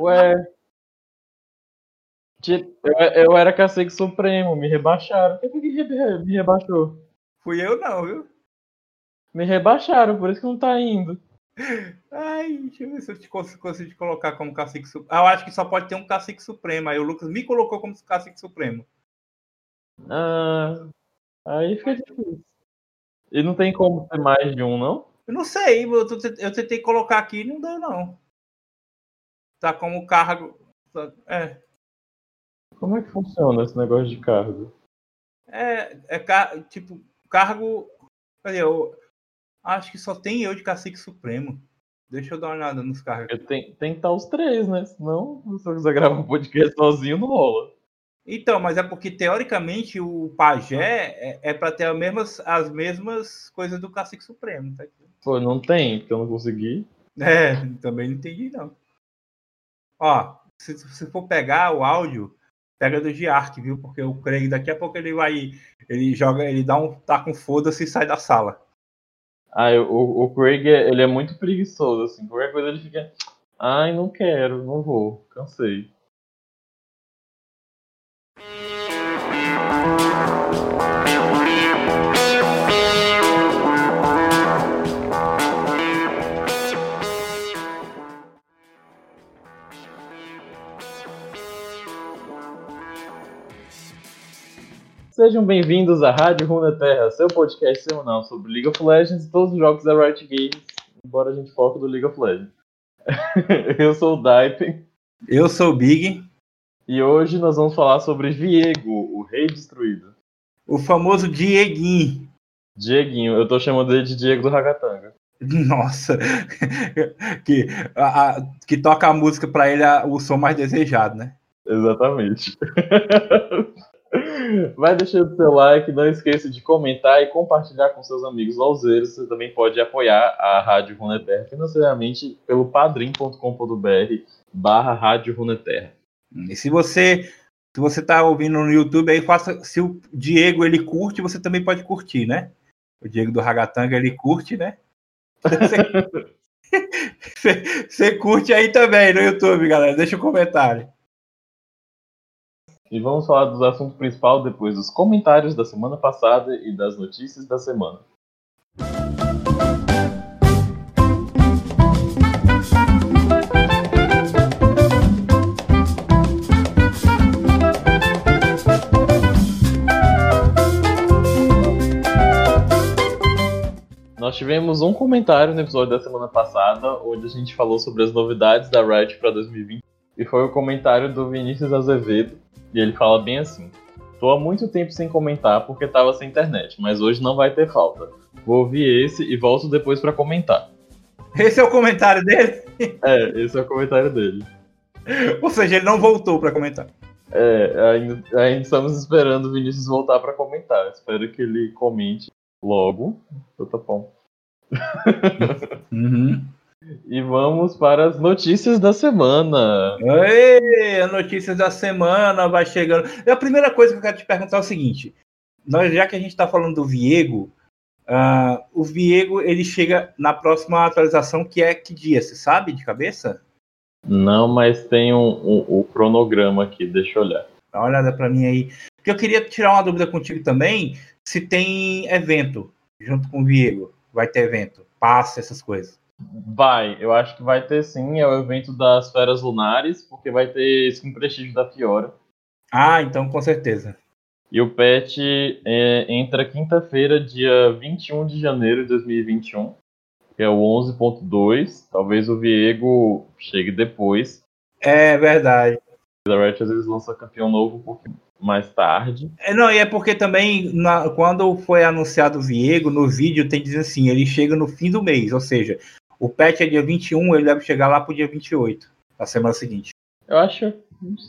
Ué. Eu, eu era cacique supremo, me rebaixaram. Por que me rebaixou? Fui eu não, viu? Me rebaixaram, por isso que não tá indo. Ai, deixa eu ver se eu te consigo colocar como cacique supremo. Ah, eu acho que só pode ter um cacique supremo. Aí o Lucas me colocou como cacique supremo. Ah, aí fica difícil. E não tem como ter mais de um, não? Eu não sei, eu, eu tentei colocar aqui e não deu, não. Tá como cargo. É. Como é que funciona esse negócio de cargo? É, é tipo, cargo. Cadê? Eu acho que só tem eu de cacique supremo. Deixa eu dar uma olhada nos cargos. Tem, tem que estar os três, né? Senão, se eu quiser gravar um podcast sozinho, não rola. Então, mas é porque teoricamente o pajé é, é para ter as mesmas, as mesmas coisas do cacique supremo, tá? Pô, não tem, porque eu não consegui. É, também não entendi não. Ó, se você for pegar o áudio, pega do Giark, viu? Porque o Craig daqui a pouco ele vai, ele joga, ele dá um tá com foda-se e sai da sala. Ah, o, o Craig ele é muito preguiçoso assim. Qualquer coisa ele fica, ai, não quero, não vou, cansei. Sejam bem-vindos à Rádio Runeterra, seu podcast semanal sobre League of Legends e todos os jogos da Riot Games, embora a gente foque do League of Legends. Eu sou o Daipen. Eu sou o Big. E hoje nós vamos falar sobre Viego, o Rei Destruído. O famoso Dieguinho. Dieguinho, eu tô chamando ele de Diego do Ragatanga. Nossa, que, a, a, que toca a música para ele a, o som mais desejado, né? Exatamente. Vai deixando seu like, não esqueça de comentar e compartilhar com seus amigos lauzeiros. Você também pode apoiar a Rádio Runeterra financeiramente pelo padrim.com.br barra Rádio Runeterra. E se você se você está ouvindo no YouTube aí, faça. Se o Diego ele curte, você também pode curtir, né? O Diego do Ragatanga ele curte, né? Você, você curte aí também no YouTube, galera. Deixa um comentário. E vamos falar dos assuntos principais depois dos comentários da semana passada e das notícias da semana. Nós tivemos um comentário no episódio da semana passada, onde a gente falou sobre as novidades da Riot para 2020, e foi o comentário do Vinícius Azevedo, e ele fala bem assim: Tô há muito tempo sem comentar porque tava sem internet, mas hoje não vai ter falta. Vou ouvir esse e volto depois para comentar. Esse é o comentário dele? É, esse é o comentário dele. Ou seja, ele não voltou para comentar. É, ainda, ainda, estamos esperando o Vinícius voltar para comentar. Espero que ele comente logo. Tá bom. Uhum. E vamos para as notícias da semana. Ei, as notícias da semana vai chegando. A primeira coisa que eu quero te perguntar é o seguinte: nós, já que a gente está falando do Viego, uh, o Viego ele chega na próxima atualização, que é que dia? Você sabe de cabeça? Não, mas tem um, um, um cronograma aqui, deixa eu olhar. Dá uma olhada para mim aí. Porque eu queria tirar uma dúvida contigo também, se tem evento junto com o Viego. Vai ter evento, passe, essas coisas. Vai, eu acho que vai ter sim, é o evento das Feras Lunares, porque vai ter skin prestígio da Fiora. Ah, então com certeza. E o patch é, entra quinta-feira, dia 21 de janeiro de 2021, que é o 11.2. Talvez o Viego chegue depois. É verdade. A Riot às vezes lança campeão novo um pouquinho mais tarde. É, não, e é porque também, na, quando foi anunciado o Viego, no vídeo tem dizendo assim, ele chega no fim do mês, ou seja, o patch é dia 21, ele deve chegar lá pro dia 28, na semana seguinte. Eu acho.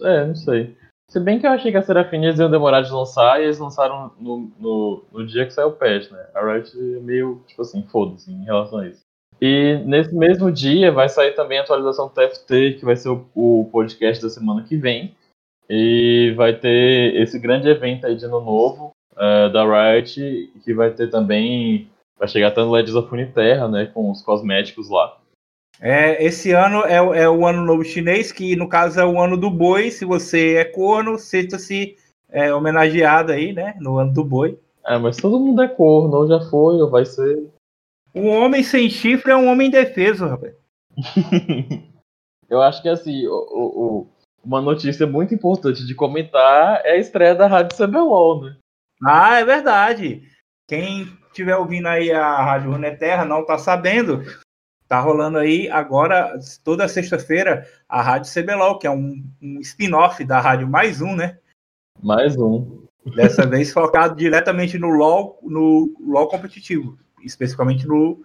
É, não sei. Se bem que eu achei que a Serafine iam demorar de lançar e eles lançaram no, no, no dia que saiu o patch, né? A Riot é meio, tipo assim, foda-se em relação a isso. E nesse mesmo dia vai sair também a atualização do TFT, que vai ser o, o podcast da semana que vem. E vai ter esse grande evento aí de ano novo uh, da Riot, que vai ter também Vai chegar até no Legends of Uniterra, né? Com os cosméticos lá. É, esse ano é, é, o ano novo chinês, que no caso é o ano do boi. Se você é corno, sinta-se é, homenageado aí, né? No ano do boi. É, mas todo mundo é corno, ou já foi, ou vai ser. Um homem sem chifre é um homem indefeso, rapaz. Eu acho que assim, o, o, uma notícia muito importante de comentar é a estreia da Rádio CBLOL, né? Ah, é verdade. Quem estiver ouvindo aí a Rádio Runeterra não tá sabendo, tá rolando aí agora, toda sexta-feira, a Rádio CBLOL, que é um, um spin-off da Rádio Mais Um, né? Mais um. Dessa vez focado diretamente no LoL, no LoL competitivo, especificamente no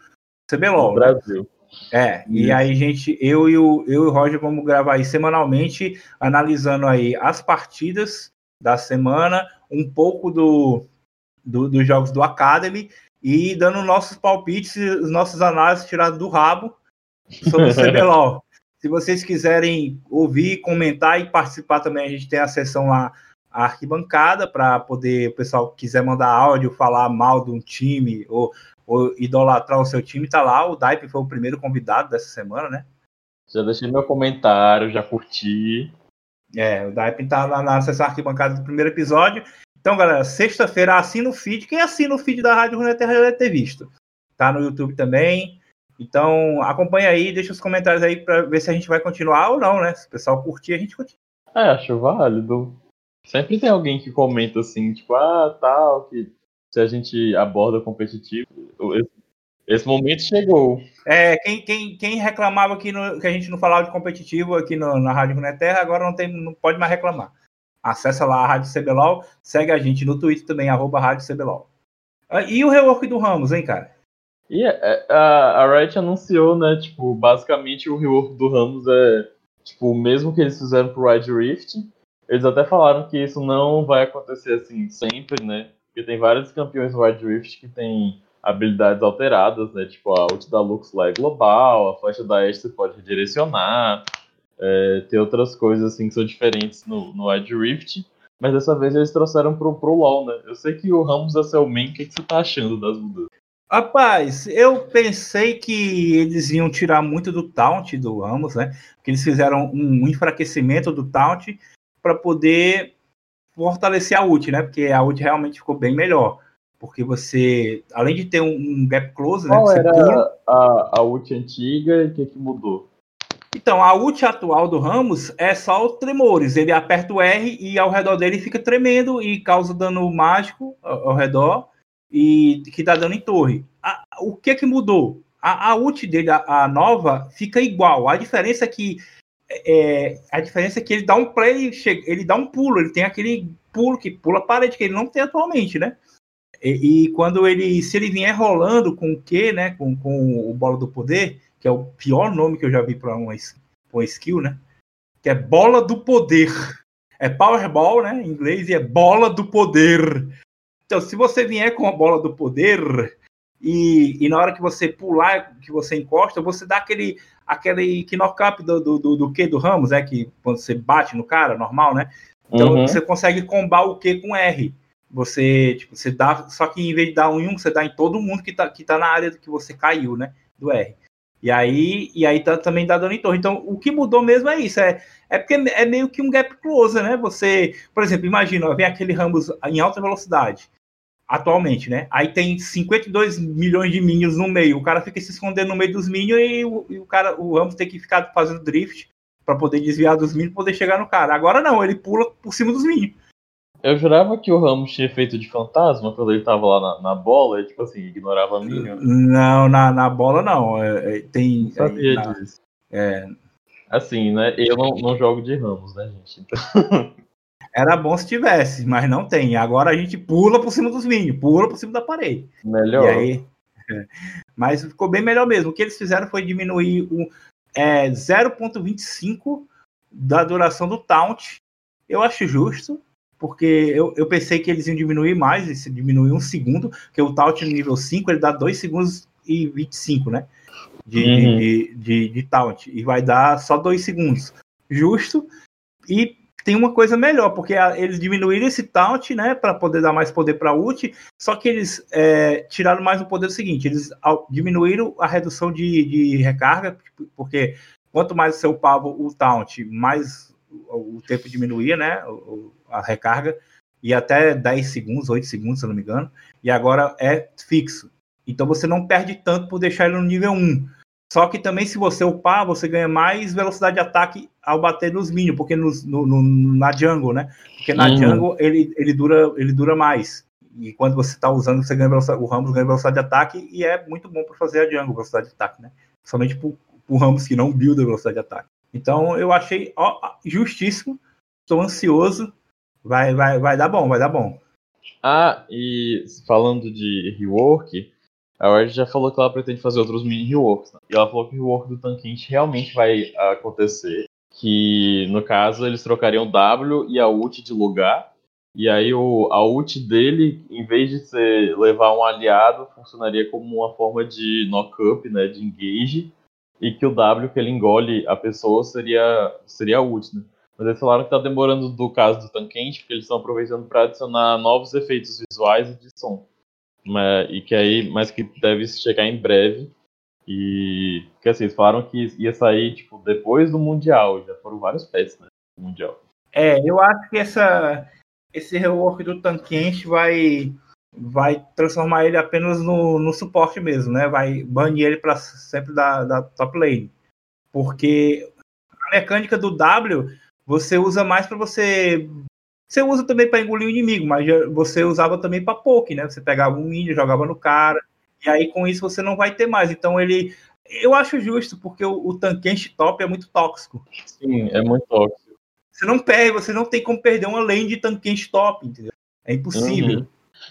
CBLOL. No Brasil. É, e aí, gente, eu e, o, eu e o Roger vamos gravar aí semanalmente, analisando aí as partidas da semana, um pouco do, do dos jogos do Academy e dando nossos palpites, os nossos análises tirados do rabo sobre o CBLOL. Se vocês quiserem ouvir, comentar e participar também, a gente tem a sessão lá, a arquibancada, para poder, o pessoal que quiser mandar áudio, falar mal de um time ou ou idolatrar o seu time, tá lá. O Daipe foi o primeiro convidado dessa semana, né? Já deixei meu comentário, já curti. É, o Daipe tá lá na sessão arquibancada do primeiro episódio. Então, galera, sexta-feira assina o feed. Quem assina o feed da Rádio Runeterra já deve ter visto. Tá no YouTube também. Então, acompanha aí, deixa os comentários aí para ver se a gente vai continuar ou não, né? Se o pessoal curtir, a gente continua. É, acho válido. Sempre tem alguém que comenta assim, tipo, ah, tal, que se a gente aborda competitivo, esse, esse momento chegou. É, quem, quem, quem reclamava que, no, que a gente não falava de competitivo aqui no, na Rádio Runeterra, agora não, tem, não pode mais reclamar. Acessa lá a Rádio CBLOL, segue a gente no Twitter também, arroba Rádio CBLOL. Ah, e o rework do Ramos, hein, cara? E é, a, a Riot anunciou, né, tipo, basicamente o rework do Ramos é, tipo, o mesmo que eles fizeram pro Ride Rift. Eles até falaram que isso não vai acontecer assim sempre, né? Porque tem vários campeões do Wild Rift que tem habilidades alteradas, né? Tipo, a ult da Lux lá é global, a flecha da Ashe você pode redirecionar. É, tem outras coisas assim que são diferentes no, no Rift. Mas dessa vez eles trouxeram pro, pro LoL, né? Eu sei que o Ramos é seu main, o que, que você tá achando das mudanças? Rapaz, eu pensei que eles iam tirar muito do taunt do Ramos, né? Que eles fizeram um enfraquecimento do taunt para poder fortalecer a ult, né? Porque a ult realmente ficou bem melhor. Porque você, além de ter um, um gap close, né? Qual era pula... a, a ult antiga e o que, que mudou? Então, a ult atual do Ramos é só o tremores. Ele aperta o R e ao redor dele fica tremendo e causa dano mágico ao, redor e que dá dano em torre. A, o que que mudou? A, a ult dele, a, a, nova, fica igual. A diferença é que é, a diferença é que ele dá um play, ele dá um pulo, ele tem aquele pulo que pula a parede que ele não tem atualmente, né? E, e, quando ele, se ele vier rolando com o Q, né, com, com o bola do poder, que é o pior nome que eu já vi para uma, uma skill, né? Que é bola do poder. É Powerball, né, em inglês, e é bola do poder. Então, se você vier com a bola do poder, e, e na hora que você pular, que você encosta, você dá aquele, aquele knock-up do, do, do, do Q do Ramos, é que quando você bate no cara, normal, né? Então uhum. você consegue combar o Q com R. Você, tipo, você dá, só que em vez de dar um em um, você dá em todo mundo que tá, que tá na área que você caiu, né? Do R. E aí, e aí tá, também dano em torre. Então, o que mudou mesmo é isso. É, é porque é meio que um gap closer, né? Você, por exemplo, imagina, vem aquele Ramos em alta velocidade atualmente, né? Aí tem 52 milhões de minions no meio. O cara fica se escondendo no meio dos minions e o, e o cara, o Ramos tem que ficar fazendo drift para poder desviar dos minions poder chegar no cara. Agora não, ele pula por cima dos minions. Eu jurava que o Ramos tinha feito de fantasma quando ele tava lá na, na bola e, tipo assim, ignorava a minion. Não, na, na bola não. É, é, tem. sabia é, na, disso. É... Assim, né? Eu não, não jogo de Ramos, né, gente? Então... Era bom se tivesse, mas não tem. Agora a gente pula por cima dos minions, pula por cima da parede. Melhor. E aí. Mas ficou bem melhor mesmo. O que eles fizeram foi diminuir o é, 0.25 da duração do taunt. Eu acho justo, porque eu, eu pensei que eles iam diminuir mais, se diminuir um segundo, porque o taunt no nível 5 ele dá 2 segundos e 25, né? De, uhum. de, de, de, taunt. E vai dar só 2 segundos. Justo. E tem uma coisa melhor, porque a, eles diminuíram esse taunt, né, para poder dar mais poder para ult, só que eles é, tiraram mais o poder seguinte, eles ao, diminuíram a redução de, de recarga, porque quanto mais você upava o taunt, mais o, o tempo diminuía, né, o, a recarga, e até 10 segundos, 8 segundos, se eu não me engano, e agora é fixo. Então você não perde tanto por deixar ele no nível 1. Só que também, se você upar, você ganha mais velocidade de ataque ao bater nos minions, porque no, no, na jungle, né? Porque na uhum. jungle ele, ele, dura, ele dura mais. E quando você está usando, você ganha velocidade, o Ramos ganha velocidade de ataque e é muito bom para fazer a jungle, velocidade de ataque, né? Somente para o Ramos que não builda velocidade de ataque. Então eu achei ó, justíssimo, estou ansioso, vai, vai, vai dar bom, vai dar bom. Ah, e falando de rework, a Riot já falou que ela pretende fazer outros mini reworks. Né? E ela falou que o rework do Tanquente realmente vai acontecer. Que no caso eles trocariam W e a ult de lugar. E aí o, a ult dele, em vez de ser, levar um aliado, funcionaria como uma forma de knock-up, né, de engage. E que o W que ele engole a pessoa seria, seria ult, né? Mas eles falaram que tá demorando do caso do Tanquente, porque eles estão aproveitando para adicionar novos efeitos visuais e de som mas, e que aí, mas que deve chegar em breve. E que assim, eles falaram que ia sair tipo depois do mundial, já foram vários pets, né, mundial. É, eu acho que essa esse rework do Tanquenche vai vai transformar ele apenas no, no suporte mesmo, né? Vai banir ele para sempre da, da top lane. Porque a mecânica do W você usa mais para você você usa também para engolir o inimigo, mas você usava também para poke, né? Você pegava um minion, jogava no cara, e aí com isso você não vai ter mais. Então ele. Eu acho justo, porque o, o Tankenshi top é muito tóxico. Sim, é muito tóxico. Você não perde, você não tem como perder uma lane de Tankenshi top, entendeu? É impossível. Uhum.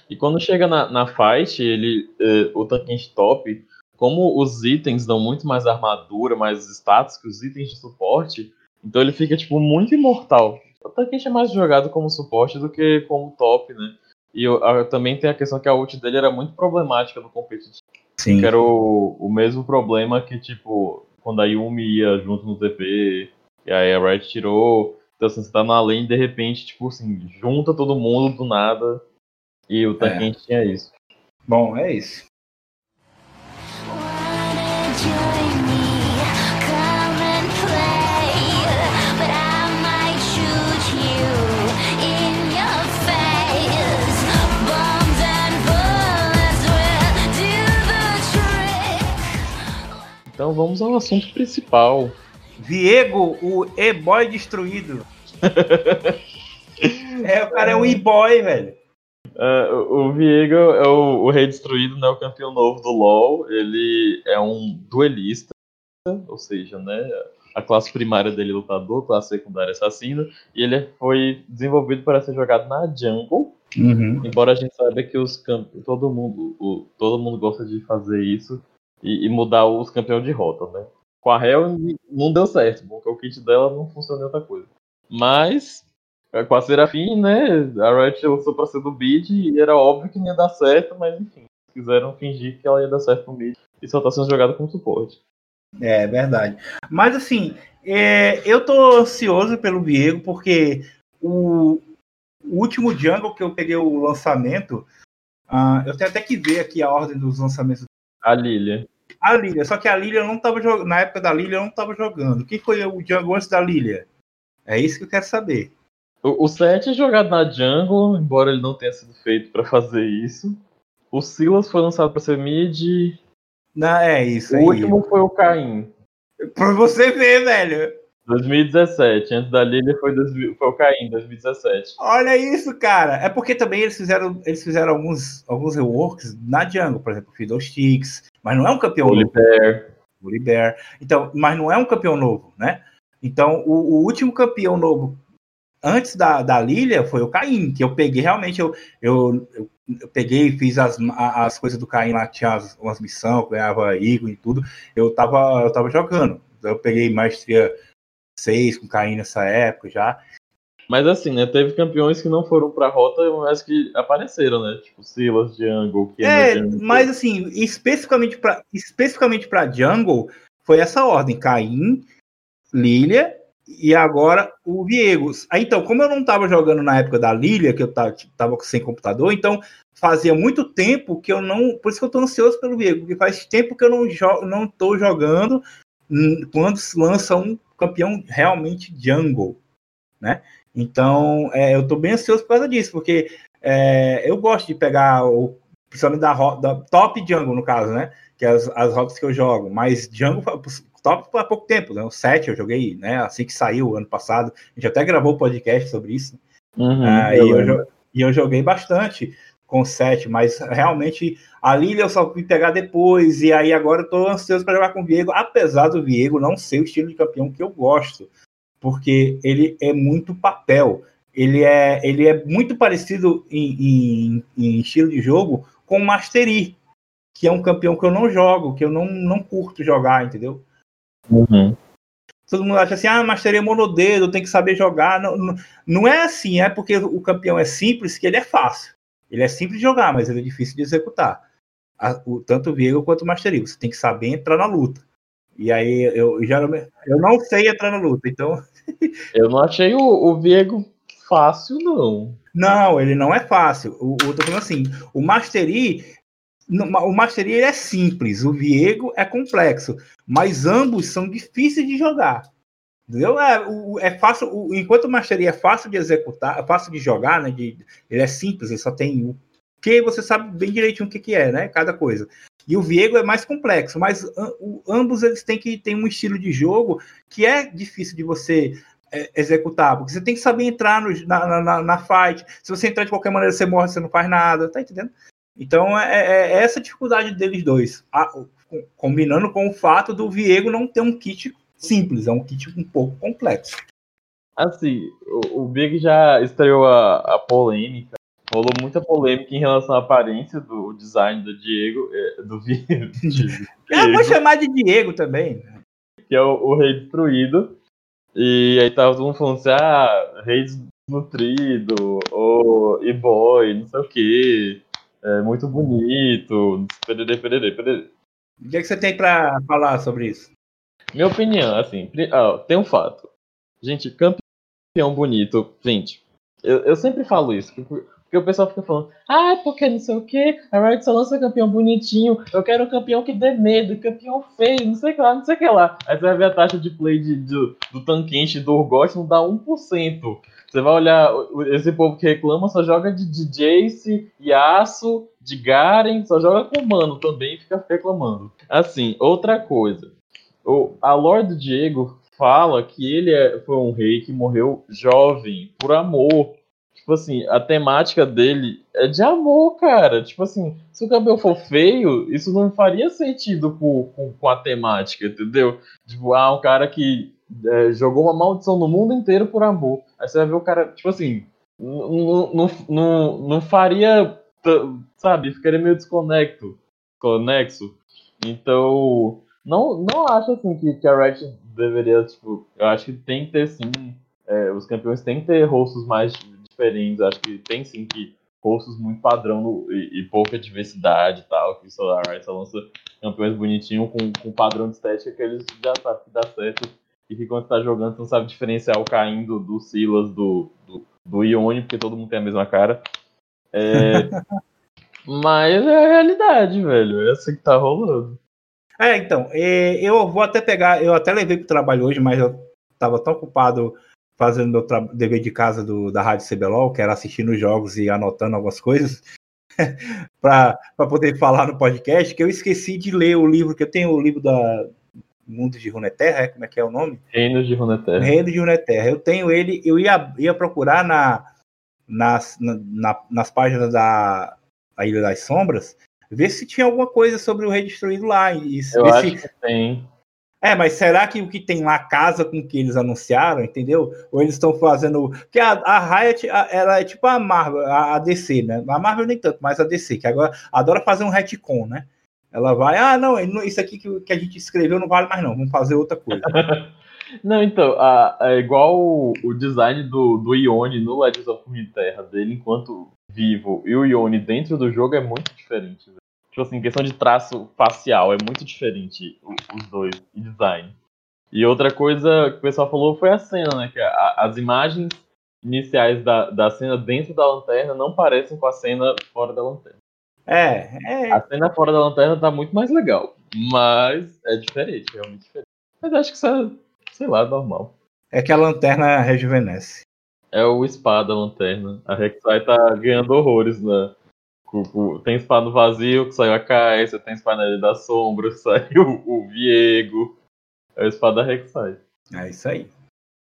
E quando chega na, na fight, ele, eh, o Tankenshi top, como os itens dão muito mais armadura, mais status que os itens de suporte, então ele fica, tipo, muito imortal. O Tankish é mais jogado como suporte do que como top, né? E eu, também tem a questão que a ult dele era muito problemática no competitivo. Sim. Que era o, o mesmo problema que, tipo, quando a Yumi ia junto no TP, e aí a Riot tirou. Então, assim, você tá na lane de repente, tipo assim, junta todo mundo do nada. E o Tankish é. tinha isso. Bom, é isso. Então vamos ao assunto principal. Viego, o e-boy destruído. é, o cara é um e-boy, velho. Uh, o Viego é o, o, rei destruído, né, o campeão novo do LoL. Ele é um duelista, ou seja, né, a classe primária dele é lutador, classe secundária assassino, e ele foi desenvolvido para ser jogado na jungle. Uhum. Embora a gente saiba que os todo mundo, o, todo mundo gosta de fazer isso, e, e mudar os campeões de rota, né? Com a Hell não deu certo, porque o kit dela não funciona em outra coisa. Mas, é, com a Serafim, né? A Riot lançou pra ser do bid e era óbvio que não ia dar certo, mas enfim, quiseram fingir que ela ia dar certo no mid e só tá sendo jogada como suporte. É verdade. Mas assim, é, eu tô ansioso pelo Diego, porque o, o, último Jungle que eu peguei o lançamento, uh, eu tenho até que ver aqui a ordem dos lançamentos a Lilia. A Lilia, só que a Lilia não estava jogando. Na época da Lilia, não estava jogando. Quem foi o Jungle antes da Lilia? É isso que eu quero saber. O, o Seth é jogado na Jungle, embora ele não tenha sido feito para fazer isso. O Silas foi lançado para ser mid. Não, é isso. O aí. último foi o Caim. Pra você ver, velho. 2017, antes da Lilia foi, foi o Caim, 2017. Olha isso, cara. É porque também eles fizeram, eles fizeram alguns, alguns reworks na Jungle, por exemplo, Fiddlesticks, mas não é um campeão Oliver. novo. Oliver. Então, mas não é um campeão novo, né? Então, o, o último campeão novo antes da, da Lilia foi o Caim, que eu peguei realmente, eu, eu, eu, eu peguei e fiz as, as coisas do Caim lá, tinha as, umas missões, ganhava Igor e tudo. Eu tava, eu tava jogando. Eu peguei maestria 6 com Caim nessa época já. Mas assim, né? Teve campeões que não foram pra rota, mas que apareceram, né? Tipo Silas, Jungle, que É, mas assim, especificamente pra, especificamente pra Jungle, foi essa ordem: Caim, Lilia, e agora o Viego. Então, como eu não estava jogando na época da Lilia, que eu estava sem computador, então fazia muito tempo que eu não. Por isso que eu estou ansioso pelo Viego, porque faz tempo que eu não estou não tô jogando quando se lança um campeão realmente jungle, né? Então, é, eu estou bem ansioso por causa disso, porque é, eu gosto de pegar o principalmente da, da top jungle, no caso, né? Que é as, as rotas que eu jogo, mas jungle top há pouco tempo, né? O 7 eu joguei, né? Assim que saiu ano passado. A gente até gravou o podcast sobre isso. Uhum, ah, eu e, eu, e eu joguei bastante com o 7, mas realmente a Lilia eu só fui pegar depois, e aí agora eu tô ansioso para jogar com o Viego, apesar do Viego não ser o estilo de campeão que eu gosto, porque ele é muito papel. Ele é, ele é muito parecido em, em, em estilo de jogo com o Mastery, que é um campeão que eu não jogo, que eu não, não curto jogar, entendeu? Uhum. Todo mundo acha assim, ah, mas teria monodedo, tem que saber jogar. Não, não, não, é assim, é porque o campeão é simples que ele é fácil. Ele é simples de jogar, mas ele é difícil de executar. A, o, tanto o Viego quanto o Mastery. Você tem que saber entrar na luta. E aí eu geralmente eu não sei entrar na luta, então. eu não achei o, o Viego fácil, não. Não, ele não é fácil. O, o tô falando assim, o Mastery o Mastery é simples, o Viego é complexo, mas ambos são difíceis de jogar. Entendeu? É, o, é fácil, o, enquanto o Mastery é fácil de executar, é fácil de jogar, né? De, ele é simples, ele só tem o que você sabe bem direitinho o que, que é, né? Cada coisa. E o Viego é mais complexo, mas o, ambos eles têm que ter um estilo de jogo que é difícil de você é, executar, porque você tem que saber entrar no, na, na, na, fight. Se você entrar de qualquer maneira, você morre, você não faz nada, tá entendendo? Então é, é, é essa dificuldade deles dois, a, combinando com o fato do Viego não ter um kit simples, é um kit um pouco complexo. Assim, o, o Big já estreou a, a polêmica, rolou muita polêmica em relação à aparência do design do Diego, é, do Viego. é, vou chamar de Diego também. Que é o, o Rei Destruído. E aí tava todo mundo falando assim, ah, Rei Desnutrido, ou e-boy, não sei o quê é muito bonito, pererê, pererê, pererê. O que, é que você tem para falar sobre isso? Minha opinião, assim, tem um fato. Gente, campeão bonito, gente, eu, eu sempre falo isso, porque o pessoal fica falando, ah, porque não sei o que, a Riot só lança campeão bonitinho, eu quero um campeão que dê medo, campeão feio, não sei o que lá, não sei o que lá. Aí você vai ver a taxa de play de, de do Tanquenche e do Urgot não dá 1%. Você vai olhar, esse povo que reclama só joga de, de Jace, Yasuo, de Garen, só joga com Mano também fica reclamando. Assim, outra coisa. O, a Lord Diego fala que ele é, foi um rei que morreu jovem, por amor. Tipo assim, a temática dele é de amor, cara. Tipo assim, se o cabelo for feio, isso não faria sentido com, com, com a temática, entendeu? Tipo, ah, um cara que é, jogou uma maldição no mundo inteiro por amor. Aí você vai ver o cara, tipo assim, não, não, não, não faria, sabe, ficaria meio desconecto, conexo. Então, não, não acho assim que, que a Riot deveria, tipo, eu acho que tem que ter sim, é, os campeões têm que ter rostos mais diferentes, acho que tem sim que rostos muito padrão no, e, e, pouca diversidade e tal, que a Riot só lança campeões bonitinhos com, com padrão de estética que eles já sabem que dá certo e que quando tá jogando você não sabe diferenciar o caindo do Silas do, do, do Ione, porque todo mundo tem a mesma cara. É... Mas é a realidade, velho. É assim que tá rolando. É, então, é, eu vou até pegar, eu até levei pro trabalho hoje, mas eu tava tão ocupado fazendo meu dever de casa do, da Rádio CBLOL, que era assistindo os jogos e anotando algumas coisas, para poder falar no podcast, que eu esqueci de ler o livro, que eu tenho o livro da, Mundo de Runeterra, é? como é que é o nome? Reino de Runeterra. Reino de Runeterra. Eu tenho ele, eu ia, ia procurar na, nas, na, nas páginas da Ilha das Sombras, ver se tinha alguma coisa sobre o Rei Destruído lá. E, eu acho se... que tem. É, mas será que o que tem lá casa com o que eles anunciaram, entendeu? Ou eles estão fazendo. Porque a, a Riot, a, ela é tipo a Marvel, a, a, DC, né? A Marvel nem tanto, mas a DC, que agora adora fazer um retcon, né? Ela vai, ah, não, isso aqui que, que a gente escreveu não vale mais não, vamos fazer outra coisa. não, então, a, é igual o, o, design do, do Ione no Legends of Runeterra dele enquanto vivo e o Ione dentro do jogo é muito diferente. Véio. Tipo assim, questão de traço facial é muito diferente os dois, e design. E outra coisa que o pessoal falou foi a cena, né? Que a, as imagens iniciais da, da cena dentro da lanterna não parecem com a cena fora da lanterna. É, é. A cena fora da lanterna tá muito mais legal. Mas é diferente, realmente diferente. Mas acho que isso é, sei lá, normal. É que a lanterna rejuvenesce. É o spa da lanterna. A Rek'Sai tá ganhando horrores, né? Tem spa no vazio, que saiu a Kaisa, tem spa na Ilha da Sombra, saiu o Viego. É o spa da Rek'Sai. É isso aí.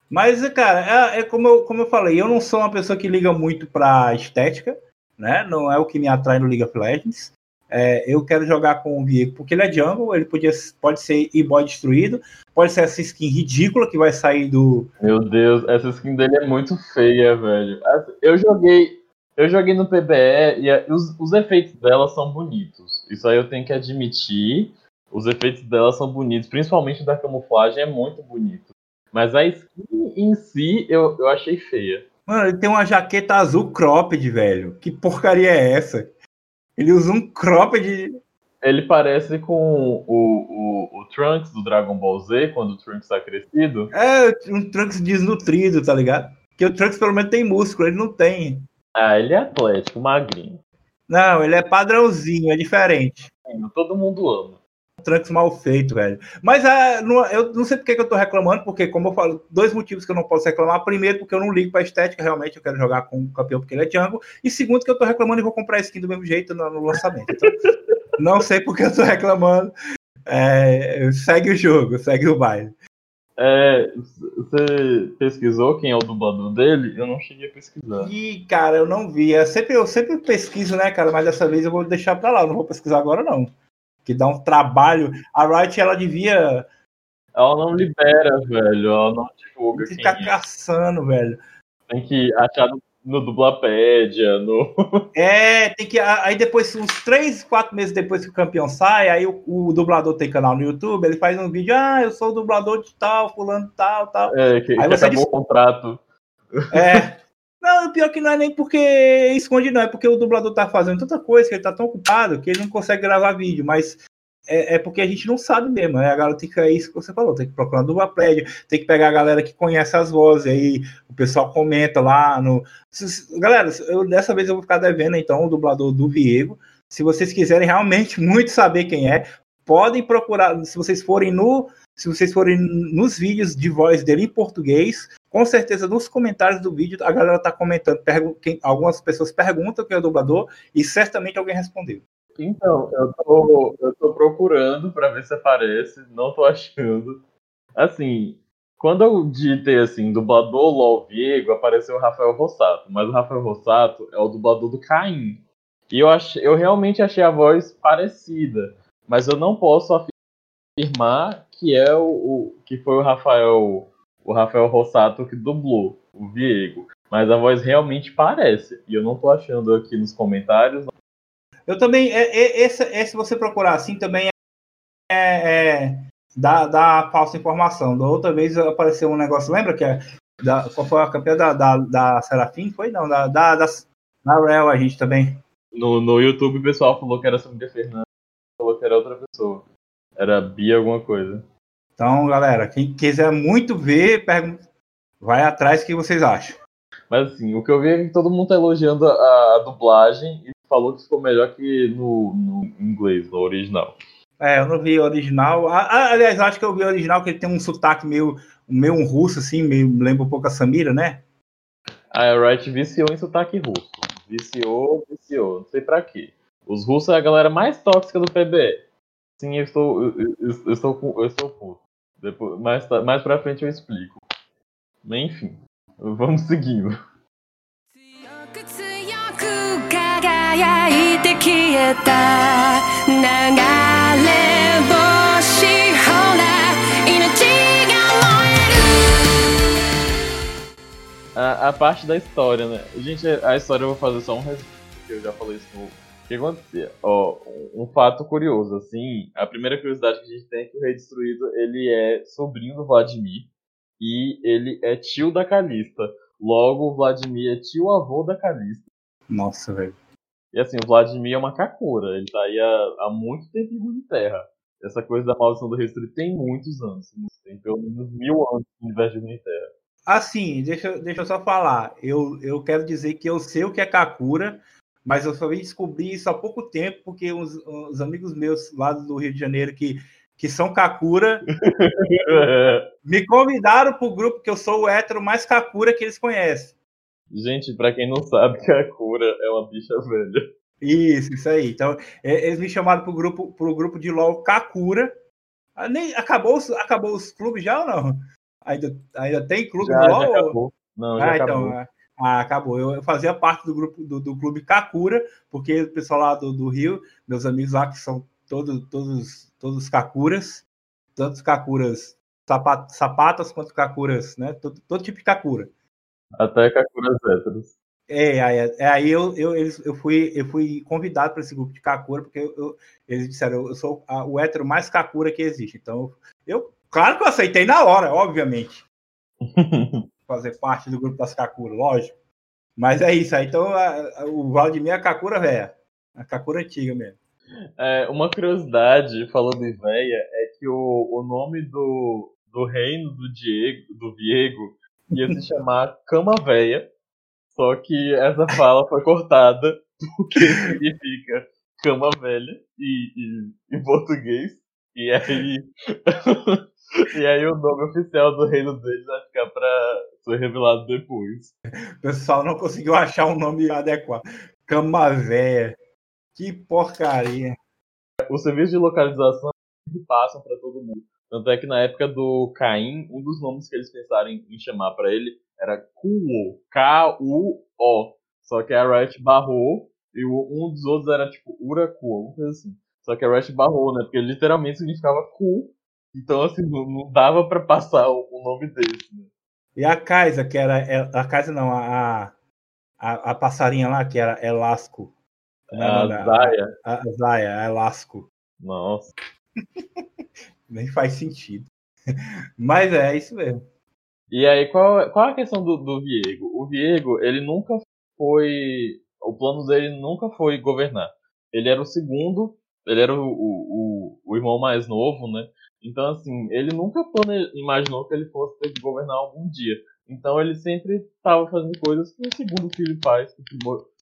Mas, cara, é, é, como, eu, como eu falei, eu não sou uma pessoa que liga muito pra estética, né? Não é o que me atrai no League of Legends. É, eu quero jogar com o Viego porque ele é jungle, ele podia, pode ser e-boy destruído, pode ser essa skin ridícula que vai sair do. Meu Deus, essa skin dele é muito feia, velho. Eu joguei. Eu joguei no PBE e os, os efeitos dela são bonitos. Isso aí eu tenho que admitir. Os efeitos dela são bonitos, principalmente da camuflagem é muito bonito. Mas a skin em si eu, eu achei feia. Mano, ele tem uma jaqueta azul cropped, velho. Que porcaria é essa? Ele usa um cropped. Ele parece com o, o, o Trunks do Dragon Ball Z, quando o Trunks tá crescido. É, um Trunks desnutrido, tá ligado? Porque o Trunks pelo menos tem músculo, ele não tem. Ah, ele é atlético, magrinho. Não, ele é padrãozinho, é diferente. Todo mundo ama. Trunks mal feito, velho. Mas é, não, eu não sei porque que eu tô reclamando, porque, como eu falo, dois motivos que eu não posso reclamar. Primeiro, porque eu não ligo pra estética, realmente eu quero jogar com o campeão porque ele é jungle. E segundo, que eu tô reclamando e vou comprar skin do mesmo jeito no, no lançamento. Então, não sei porque eu tô reclamando. É, segue o jogo, segue o baile. É, você pesquisou quem é o dublador dele? Eu não cheguei a pesquisar. Ih, cara, eu não vi. Eu sempre, eu sempre pesquiso, né, cara? Mas dessa vez eu vou deixar pra lá. Eu não vou pesquisar agora, não que dá um trabalho. A Riot, ela devia. Ela não libera, velho. Ela não divulga. Ficar é. caçando, velho. Tem que achar no, no Dublapédia, no. É, tem que. Aí depois, uns três, quatro meses depois que o campeão sai, aí o, o, dublador tem canal no YouTube, ele faz um vídeo, ah, eu sou o dublador de tal, fulano tal, tal. É, que, aí que você acabou diz... o contrato. É. Não, pior que não é nem porque esconde, não. É porque o dublador tá fazendo tanta coisa que ele tá tão ocupado que ele não consegue gravar vídeo. Mas é, é porque a gente não sabe mesmo. É, a galera tem que, é isso que você falou, tem que procurar no dubaplédia, tem que pegar a galera que conhece as vozes. Aí o pessoal comenta lá no. Galera, eu, dessa vez eu vou ficar devendo então o dublador do Viego. Se vocês quiserem realmente muito saber quem é, podem procurar. Se vocês forem no se vocês forem nos vídeos de voz dele em português, com certeza nos comentários do vídeo a galera tá comentando. Quem, algumas pessoas perguntam quem é o dublador e certamente alguém respondeu. Então, eu tô, eu tô procurando para ver se aparece, não tô achando. Assim, quando eu digitei assim, dublador LOL Viego, apareceu o Rafael Rossato, mas o Rafael Rossato é o dublador do Caim. E eu, achei, eu realmente achei a voz parecida, mas eu não posso afirmar que é o, o, que foi o Rafael o Rafael Rossato que dublou o Viego, mas a voz realmente parece. E eu não tô achando aqui nos comentários. Eu também é, é, esse, esse você procurar assim também é, é dá, dá falsa informação. Da outra vez apareceu um negócio, lembra que é da, qual foi a campeã da, da, da Serafim? Foi não, da, da, da, da Real a gente também. No, no YouTube o pessoal falou que era sobre Fernanda, falou que era outra pessoa. Era Bia alguma coisa. Então, galera, quem quiser muito ver, vai atrás o que vocês acham. Mas assim, o que eu vi é que todo mundo tá elogiando a, a dublagem e falou que ficou melhor que no, no inglês, no original. É, eu não vi o original. Ah, aliás, acho que eu vi o original, que ele tem um sotaque meio, meio um russo, assim, meio, lembra um pouco a Samira, né? A Wright viciou em sotaque russo. Viciou, viciou. Não sei pra quê. Os russos é a galera mais tóxica do PBE. Sim, eu estou. Eu, eu, eu estou, eu estou puto. Depois, mais, mais pra frente eu explico. Enfim, vamos seguindo. A, a parte da história, né? Gente, a história eu vou fazer só um resumo, porque eu já falei isso no o que acontecia? Ó, um fato curioso, assim, a primeira curiosidade que a gente tem é que o Rei Destruído, ele é sobrinho do Vladimir e ele é tio da Calista. Logo, o Vladimir é tio-avô da Calista. Nossa, velho. E assim, o Vladimir é uma kakura, ele tá aí há, há muito tempo em Runeterra. essa coisa da maldição do Restri tem muitos anos. Tem pelo menos mil anos no universo de Terra. Assim, deixa, deixa eu só falar. Eu, eu quero dizer que eu sei o que é Kakura, mas eu só vim descobrir isso há pouco tempo, porque os, os amigos meus lá do Rio de Janeiro que, que são Kakura me convidaram para o grupo que eu sou o hétero mais Kakura que eles conhecem. Gente, para quem não sabe, Kakura é uma bicha velha. Isso, isso aí. Então, eles me chamaram pro grupo, pro grupo de LOL Kakura. Ah, nem, acabou, acabou os clubes já ou não? Ainda, ainda tem clube já, LOL? Já acabou. Não, já ah, então, acabou. Então, ah, acabou. Eu, fazia parte do grupo do, do clube Kakura, porque o pessoal lá do, do, Rio, meus amigos lá que são todos, todos, todos Kakuras, tantos Kakuras sapat, sapatas quanto Kakuras, né? Todo, todo tipo de Kakura. Até Kakuras héteros. É, aí, é, aí eu, eu, eu, fui, eu fui convidado para esse grupo de Kakura, porque eu, eu, eles disseram, eu sou a, o hétero mais Kakura que existe. Então, eu, claro que eu aceitei na hora, obviamente. Fazer parte do grupo das Kakura, lógico. Mas é isso aí. Então, a, a, o Valdemir é a Kakura velha. A Kakura antiga mesmo. É, uma curiosidade, falando em velha, é que o, o nome do, do reino do Diego, do Viego, ia se chamar Cama Véia só que essa fala foi cortada porque significa cama velha e, e, em português. E aí. e aí o nome oficial do reino deles vai ficar pra ser revelado depois. O pessoal não conseguiu achar um nome adequado. Cama velha. Que porcaria. O serviço de localização passam para todo mundo. Tanto é que na época do Caim, um dos nomes que eles pensaram em chamar para ele era Kuo, K-U-O. Só que a Riot barrou e um dos outros era tipo Uraku, alguma coisa assim. Só que a Riot barrou, né? Porque literalmente significava cu. Então, assim, não, não dava para passar o, o, nome desse, né? E a Kaisa, que era. É, a Kaisa não, a, a, a passarinha lá, que era Elasco. É a Zaya. A, a Zaya, Elasco. Nossa. Nem faz sentido. Mas é, é isso mesmo. E aí, qual, qual é a questão do, do Viego? O Viego, ele nunca foi. O plano dele nunca foi governar. Ele era o segundo, ele era o, o, o irmão mais novo, né? Então, assim, ele nunca plane... imaginou que ele fosse ter que governar algum dia. Então, ele sempre estava fazendo coisas que o segundo filho faz. Que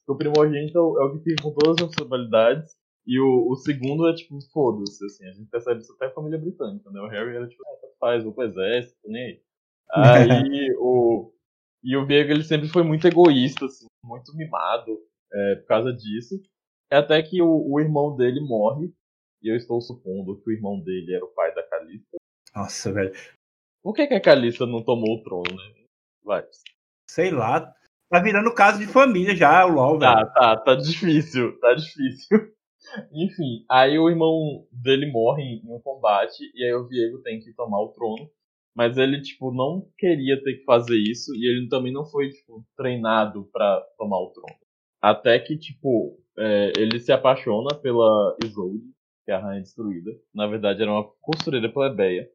o primogênito é o que fica com todas as responsabilidades. E o, o segundo é tipo, foda-se, assim. A gente percebe isso até a família britânica, né? O Harry era tipo, ah, faz, vou pro exército, nem aí. Aí o. E o Vega ele sempre foi muito egoísta, assim, muito mimado é, por causa disso. Até que o, o, irmão dele morre, e eu estou supondo que o irmão dele era o pai da Calista. Nossa, velho. Por que, que a Calista não tomou o trono, né? Vai. Sei lá. Tá virando caso de família já, o LOL, velho. Tá, tá, tá difícil, tá difícil. Enfim, aí o irmão dele morre em um combate, e aí o Viego tem que tomar o trono. Mas ele, tipo, não queria ter que fazer isso e ele também não foi, tipo, treinado para tomar o trono. Até que, tipo, é, ele se apaixona pela Isolde, que é a rainha destruída. Na verdade, era uma costureira plebeia.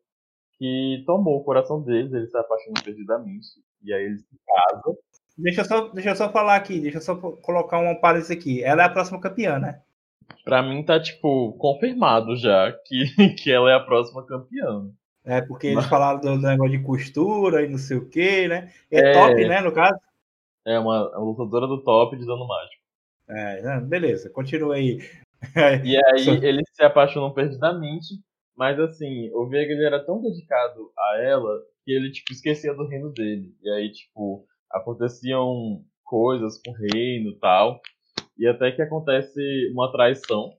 Que tomou o coração deles, ele se apaixonou perdidamente. E aí eles se casam. Deixa eu, só, deixa eu só falar aqui, deixa eu só colocar uma parênteses aqui. Ela é a próxima campeã, né? Pra mim tá, tipo, confirmado já que, que ela é a próxima campeã. É, porque eles falaram do negócio de costura e não sei o que, né? É, é, top, né, no caso? É, uma, lutadora do top de dano mágico. É, beleza, continua aí. e aí Só... eles se apaixonam perdidamente, mas assim, o Vega ele era tão dedicado a ela que ele, tipo, esquecia do reino dele. E aí, tipo, aconteciam coisas com o reino e tal. E até que acontece uma traição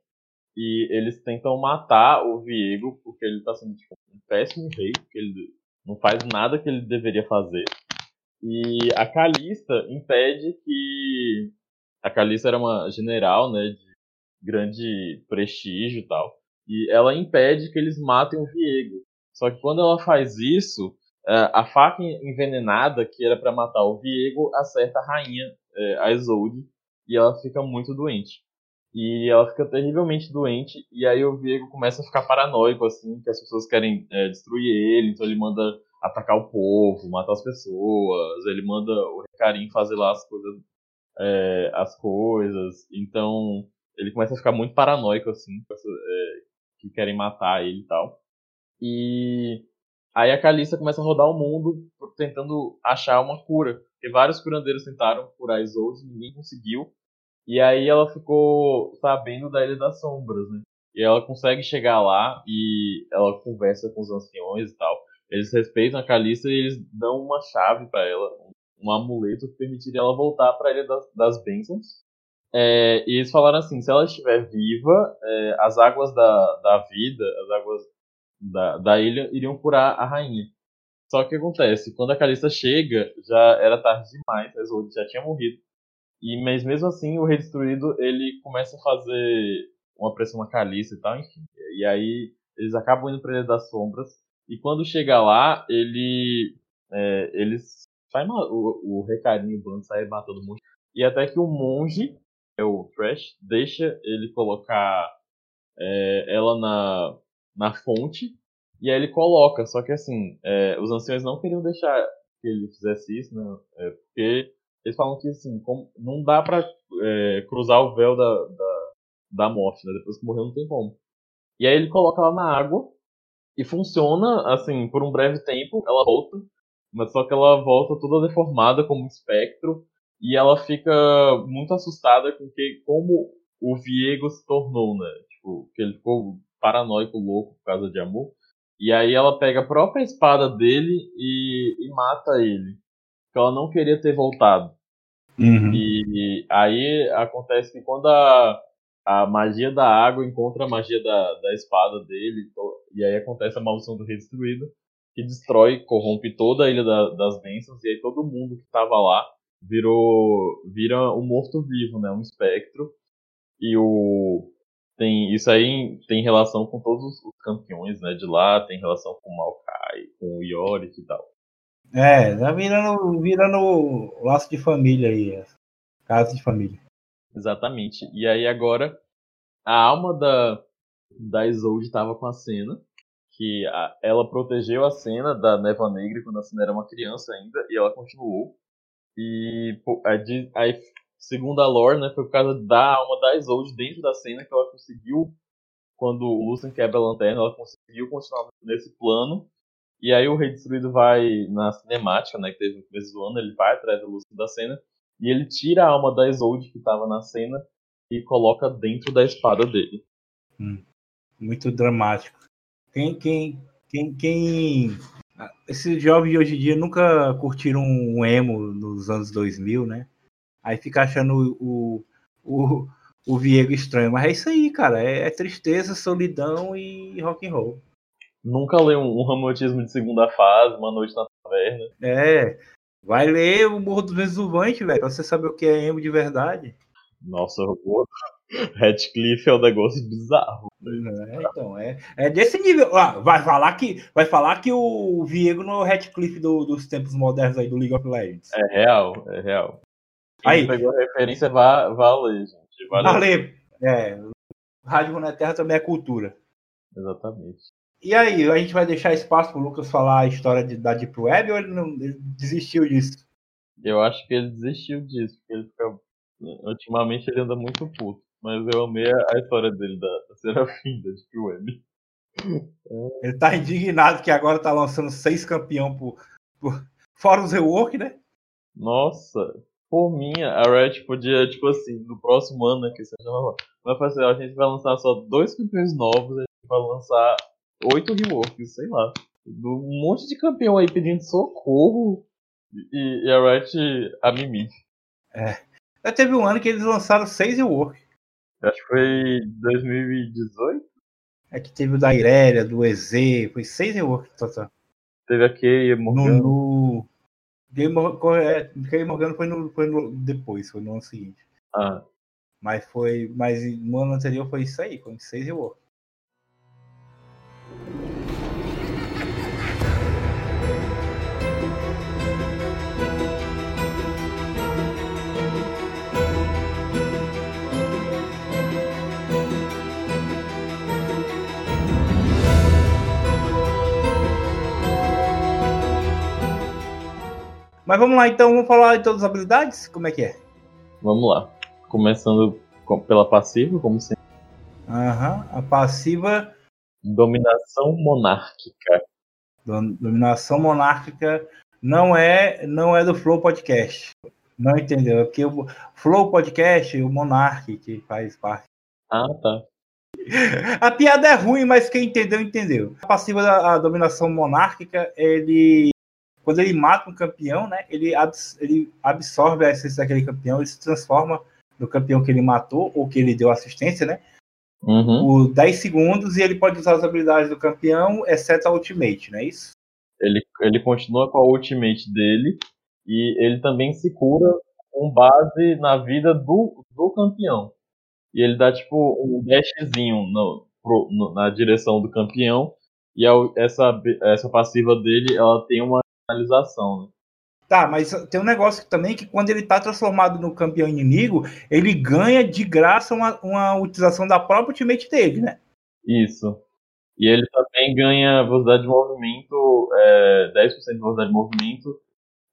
e eles tentam matar o Viego, porque ele tá sendo tipo, um péssimo rei, porque ele não faz nada que ele deveria fazer. E a Calista impede que. A Calista era uma general, né, de grande prestígio e tal. E ela impede que eles matem o Viego. Só que quando ela faz isso, é, a faca envenenada que era para matar o Viego acerta a rainha, é, a Isolde, e ela fica muito doente. E ela fica terrivelmente doente, e aí o Viego começa a ficar paranoico, assim, que as pessoas querem é, destruir ele, então ele manda atacar o povo, matar as pessoas, ele manda o Recarim fazer lá as coisas, é, as coisas, então ele começa a ficar muito paranoico, assim, com essa, é, que querem matar ele e tal. E aí a Calista começa a rodar o mundo tentando achar uma cura. Porque vários curandeiros tentaram curar Isolde, ninguém conseguiu. E aí ela ficou sabendo da Ilha das Sombras, né? E ela consegue chegar lá e ela conversa com os anciões e tal. Eles respeitam a Calista e eles dão uma chave para ela, um amuleto que permitiria ela voltar para a Ilha das, das Bênçãos. É, e eles falaram assim: se ela estiver viva, é, as águas da, da vida, as águas da, da ilha, iriam curar a rainha. Só que acontece? Quando a Calista chega, já era tarde demais, a Isolde já tinha morrido. E, mas mesmo assim, o Rei Destruído ele começa a fazer uma pressão na Calista e tal, enfim. E aí eles acabam indo para Ilha das Sombras. E quando chega lá, ele. É, eles. Sai, o, o Recarinho, o bando sai matando monte. E até que o monge é o Trash, deixa ele colocar é, ela na, na fonte, e aí ele coloca, só que assim, é, os anciões não queriam deixar que ele fizesse isso, né? É, porque eles falam que assim, como, não dá pra é, cruzar o véu da, da, da morte, né? Depois que morreu não tem como. E aí ele coloca ela na água, e funciona, assim, por um breve tempo, ela volta, mas só que ela volta toda deformada como um espectro, e ela fica muito assustada com que como o Viego se tornou, né? Tipo, que ele ficou paranoico, louco por causa de amor. E aí ela pega a própria espada dele e, e mata ele. Porque ela não queria ter voltado. Uhum. E, e aí acontece que quando a, a magia da água encontra a magia da, da espada dele, e aí acontece a maldição do Rei Destruído, que destrói, corrompe toda a Ilha da, das Bênçãos, e aí todo mundo que estava lá virou vira um morto-vivo, né? Um espectro. E o tem isso aí tem relação com todos os campeões, né? De lá tem relação com o Maokai, com o Yorick e tal. É, tá virando virando laço de família aí, casa de família. Exatamente. E aí agora a alma da da Isolde estava com a cena que a, ela protegeu a cena da Neva Negra quando a cena era uma criança ainda e ela continuou e aí, segundo a lore, né, foi por causa da alma da Isolde dentro da cena que ela conseguiu, quando o Lucian quebra a lanterna, ela conseguiu continuar nesse plano. E aí o Rei Destruído vai na cinemática, né, que teve no começo do ano, ele vai atrás do Lucian da cena, e ele tira a alma da Isolde que estava na cena e coloca dentro da espada dele. Hum, muito dramático. Quem, quem, quem, quem esses jovens de hoje em dia nunca curtiram um emo nos anos 2000, né? Aí fica achando o, o, o Viego estranho. Mas é isso aí, cara. É, é tristeza, solidão e rock and roll. Nunca leu um, um romantismo de segunda fase, Uma Noite na Taverna. É. Vai ler o Morro dos Exuvantes, velho, pra você saber o que é emo de verdade. Nossa, o Radcliffe é um negócio bizarro. É, então, é, é desse nível. Ah, vai falar que vai falar que o Viego não é o Radcliffe do, dos tempos modernos aí do League of Legends. É real, é real. Quem aí pegou a referência, vá, vá ler, gente. Valeu. Valeu. É, Rádio Runeterra também é cultura. Exatamente. E aí, a gente vai deixar espaço pro Lucas falar a história de, da Deep Web ou ele não ele desistiu disso? Eu acho que ele desistiu disso, porque ele fica. Ultimamente ele anda muito puto. Mas eu amei a história dele, da, da Serafim, da Deep Web. Ele tá indignado que agora tá lançando seis campeão por, por... fora os rework, né? Nossa, por mim, a Riot podia, tipo assim, no próximo ano, né, que seja vai fazer, a gente vai lançar só dois campeões novos, a gente vai lançar oito reworks, sei lá. Um monte de campeão aí pedindo socorro e, e a Riot a mimir. É. Já teve um ano que eles lançaram seis reworks. Acho que foi 2018. É que teve o da Irélia, do EZ, foi seis reworks total. Teve aquele Morgana. No, no... Game, é, Game Morgana foi, no, foi no, depois, foi no ano seguinte. Ah. Mas foi. Mas no ano anterior foi isso aí, foi seis reworks. Mas vamos lá, então, vamos falar de todas as habilidades? Como é que é? Vamos lá. Começando pela passiva, como sempre. Aham, a passiva Dominação monárquica. Dominação monárquica não é não é do Flow Podcast. Não entendeu? É porque o Flow Podcast, o Monark que faz parte. Ah, tá. A piada é ruim, mas quem entendeu, entendeu. A passiva da dominação monárquica, ele. Quando ele mata um campeão, né? Ele, abs ele absorve a essência daquele campeão, ele se transforma no campeão que ele matou, ou que ele deu assistência, né? Uhum. Por 10 segundos e ele pode usar as habilidades do campeão, exceto a ultimate, não é isso? Ele, ele continua com a ultimate dele e ele também se cura com base na vida do, do campeão. E ele dá tipo um dashzinho no, pro, no, na direção do campeão. E a, essa, essa passiva dele ela tem uma finalização. Né? Tá, mas tem um negócio também que quando ele tá transformado no campeão inimigo, ele ganha de graça uma, uma utilização da própria ultimate dele, né? Isso. E ele também ganha velocidade de movimento, é, 10% de velocidade de movimento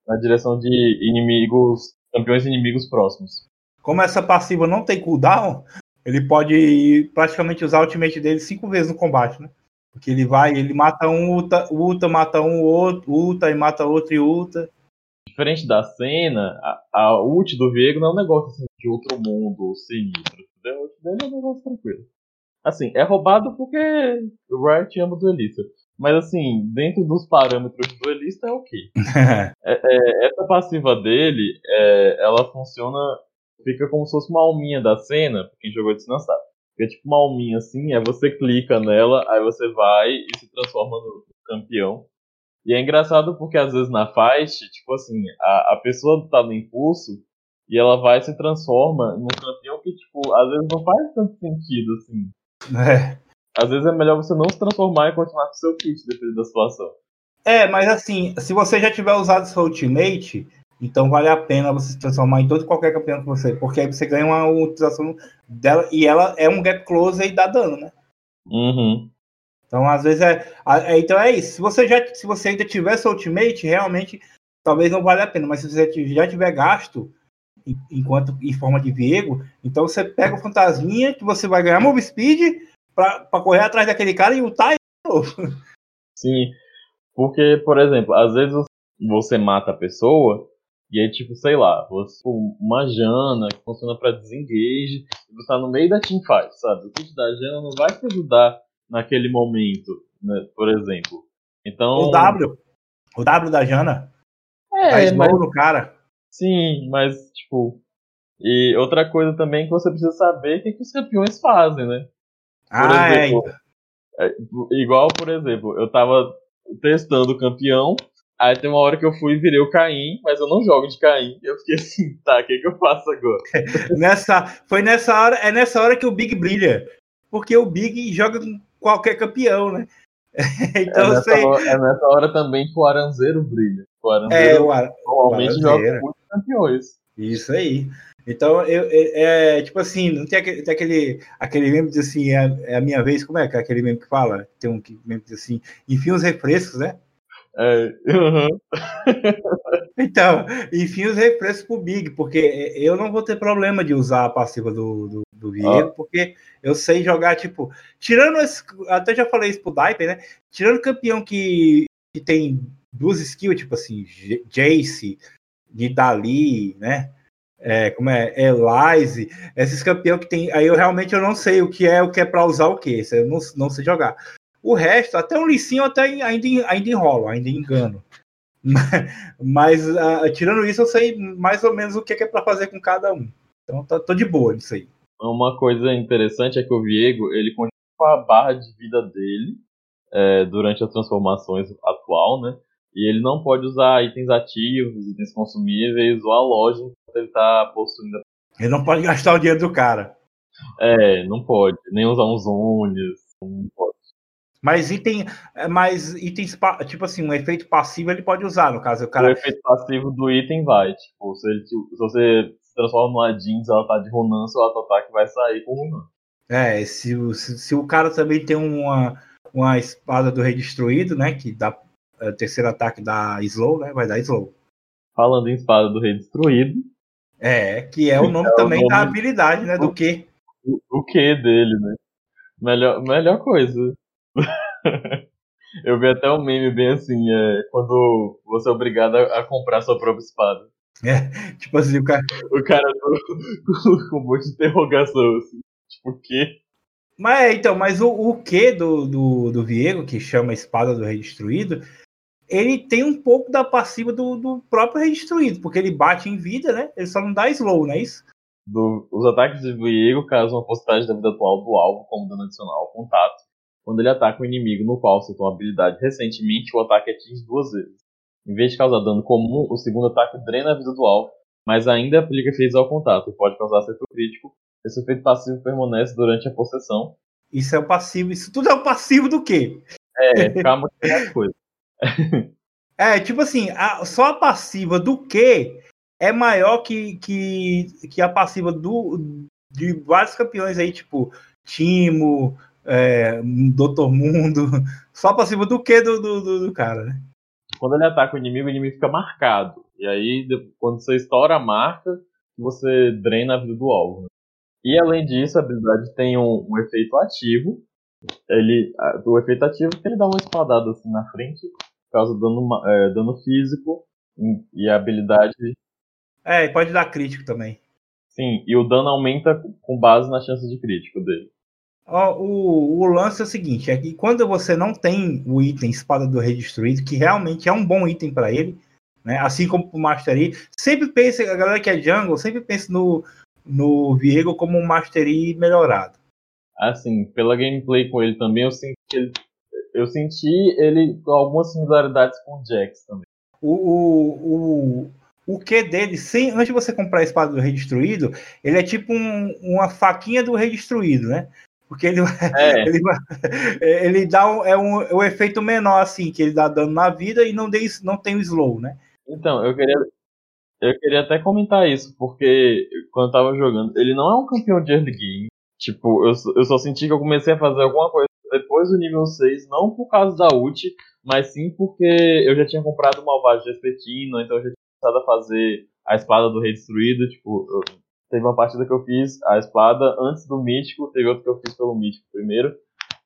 na direção de inimigos, campeões inimigos próximos. Como essa passiva não tem cooldown, ele pode praticamente usar o ultimate dele cinco vezes no combate, né? Porque ele vai, ele mata um, ulta, ulta mata um, outro, ulta e mata outro e ulta. Diferente da cena, a, a ult do Viego não é um negócio assim, de outro mundo sinistro. A ult dele é um negócio tranquilo. Assim, é roubado porque o Riot ama o duelista. Mas assim, dentro dos parâmetros do duelista é ok. é, é, essa passiva dele, é, ela funciona, fica como se fosse uma alminha da cena, quem jogou de não sabe. Fica tipo uma alminha assim, aí você clica nela, aí você vai e se transforma no campeão. E é engraçado porque às vezes na fight, tipo assim, a, a pessoa tá no impulso e ela vai e se transforma num campeão que, tipo, às vezes não faz tanto sentido, assim. É. Às vezes é melhor você não se transformar e continuar com seu kit, dependendo da situação. É, mas assim, se você já tiver usado seu ultimate, então vale a pena você se transformar em todo e qualquer campeão que você. Porque aí você ganha uma utilização dela e ela é um gap close e dá dano, né? Uhum. Então, às vezes é, é. Então é isso. Se você, já, se você ainda tiver seu ultimate, realmente talvez não valha a pena. Mas se você já tiver gasto, enquanto em forma de Viego, então você pega o fantasminha que você vai ganhar move speed para correr atrás daquele cara e ultar de novo. Sim, porque, por exemplo, às vezes você mata a pessoa e aí, tipo, sei lá, você, uma Jana que funciona para desengage e você tá no meio da teamfight, sabe? O kit da Jana não vai te ajudar naquele momento, né, por exemplo. Então... O W, o W da Jana. É, mas... no cara. Sim, mas, tipo. E outra coisa também que você precisa saber é o que, que os campeões fazem, né? Por ah, é, exemplo, é, Igual, por exemplo, eu tava testando o campeão, aí tem uma hora que eu fui e virei o Caim, mas eu não jogo de Caim. Eu fiquei assim, tá, o que, que eu faço agora? nessa, foi nessa hora, é nessa hora que o Big brilha. Porque o Big joga com qualquer campeão, né? então, é, nessa hora, é nessa hora também que o Aranzeiro brilha. O Aranzeiro é, o Ar... normalmente joga muitos campeões. Isso aí. Então, eu, é, é, tipo assim, não tem aquele, tem aquele, aquele meme que diz assim, é, é, a minha vez, como é que é aquele meme que fala? Tem um meme que diz assim, enfim os refrescos, né? É, uhum. então, enfim os refrescos pro Big, porque eu não vou ter problema de usar a passiva do, do, do Viego, porque eu sei jogar, tipo, tirando esse, até já falei isso pro Diper, né? Tirando campeão que, que tem duas skills, tipo assim, Jace, Nidali, né? É, como é, Elise, esses campeões que tem, aí eu realmente eu não sei o que é o que é para usar o que, eu não, não sei jogar. O resto, até um licinho até ainda, ainda enrolo, ainda engano. Mas uh, tirando isso, eu sei mais ou menos o que é, é para fazer com cada um. Então tô, tô de boa nisso aí. Uma coisa interessante é que o Viego ele continua com a barra de vida dele é, durante as transformações atual, né? E ele não pode usar itens ativos, itens consumíveis ou a loja enquanto ele está possuindo. Ele não pode gastar o dinheiro do cara. É, não pode. Nem usar uns zones, não pode. Mas item, mas itens, tipo assim, um efeito passivo ele pode usar, no caso. O, cara... o efeito passivo do item vai. Tipo, se, ele, se você se transforma numa jeans, ela tá de Ronan, seu auto-ataque vai sair com Ronan. É, se, se, se, o cara também tem uma, uma espada do Rei Destruído, né? Que dá é, terceiro ataque da Slow, né? Vai dar Slow. Falando em espada do rei destruído. É, que é o nome é também o nome da habilidade, né? Do que? O, o que dele, né? Melhor, melhor coisa. Eu vi até um meme bem assim, é, quando você é obrigado a, a comprar sua própria espada. É, tipo assim, o cara. O cara do, com um monte de interrogação, assim. Tipo, o quê? Mas é, então, mas o, o que do, do, do Viego, que chama Espada do Rei Destruído, ele tem um pouco da passiva do, do próprio Rei Destruído, porque ele bate em vida, né? Ele só não dá slow, não é isso? Do, os ataques de Viego causam uma porcentagem da vida atual do alvo como dano adicional ao contato, quando ele ataca um inimigo no qual acertou uma habilidade recentemente, o ataque atinge duas vezes. Em vez de causar dano comum, o segundo ataque drena a vida do alvo, mas ainda aplica efeitos ao contato e pode causar acerto crítico, esse efeito passivo permanece durante a possessão. Isso é o passivo. Isso tudo é o passivo do quê? É, calma que é coisa. é, tipo assim, a, só a passiva do quê é maior que, que, que a passiva do, de vários campeões aí, tipo Timo, é, Doutor Mundo. Só a passiva do quê do, do, do, cara, né? Quando ele ataca o inimigo, o inimigo fica marcado. E aí, quando você estoura a marca, você drena a vida do alvo. Né? E além disso, a habilidade tem um, um efeito ativo. Ele, o efeito ativo é que ele dá uma espadada assim na frente, causa dano, é, dano físico. E a habilidade. É, pode dar crítico também. Sim, e o dano aumenta com base na chance de crítico dele. O, o, lance é o seguinte: é que quando você não tem o item Espada do Rei Destruído, que realmente é um bom item para ele, né? assim como o Mastery, sempre pensa, a galera que é jungle, sempre pensa no, no Viego como um Mastery melhorado. Assim, pela gameplay com ele também, eu senti ele, eu senti ele com algumas similaridades com o Jax também. O, o, o, o que dele, sem, antes de você comprar a espada do Rei Destruído, ele é tipo um, uma faquinha do Rei Destruído, né? Porque ele, é. ele, ele, dá um, é um, é um efeito menor, assim, que ele dá dano na vida e não, tem, não tem o slow, né? Então, eu queria, eu queria até comentar isso, porque quando eu tava jogando, ele não é um campeão de early game. Tipo, eu, eu só senti que eu comecei a fazer alguma coisa depois do nível 6, não por causa da ult, mas sim porque eu já tinha comprado o Malvado Vespertino, então eu já tinha começado a fazer a espada do Rei Destruído. Tipo, eu, teve uma partida que eu fiz a espada antes do Mítico, teve outra que eu fiz pelo Mítico primeiro.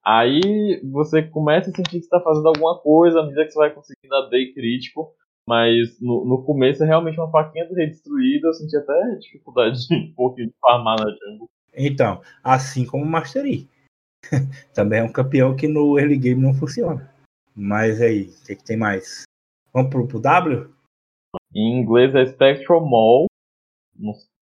Aí você começa a sentir que está fazendo alguma coisa à medida que você vai conseguindo dar day crítico. Mas no, no começo é realmente uma faquinha do rei destruída, eu senti até dificuldade de um pouquinho de farmar na jungle. Então, assim como o Mastery. Também é um campeão que no early game não funciona. Mas aí, o que, que, tem mais? Vamos pro, pro W? Em inglês é Spectral Mall.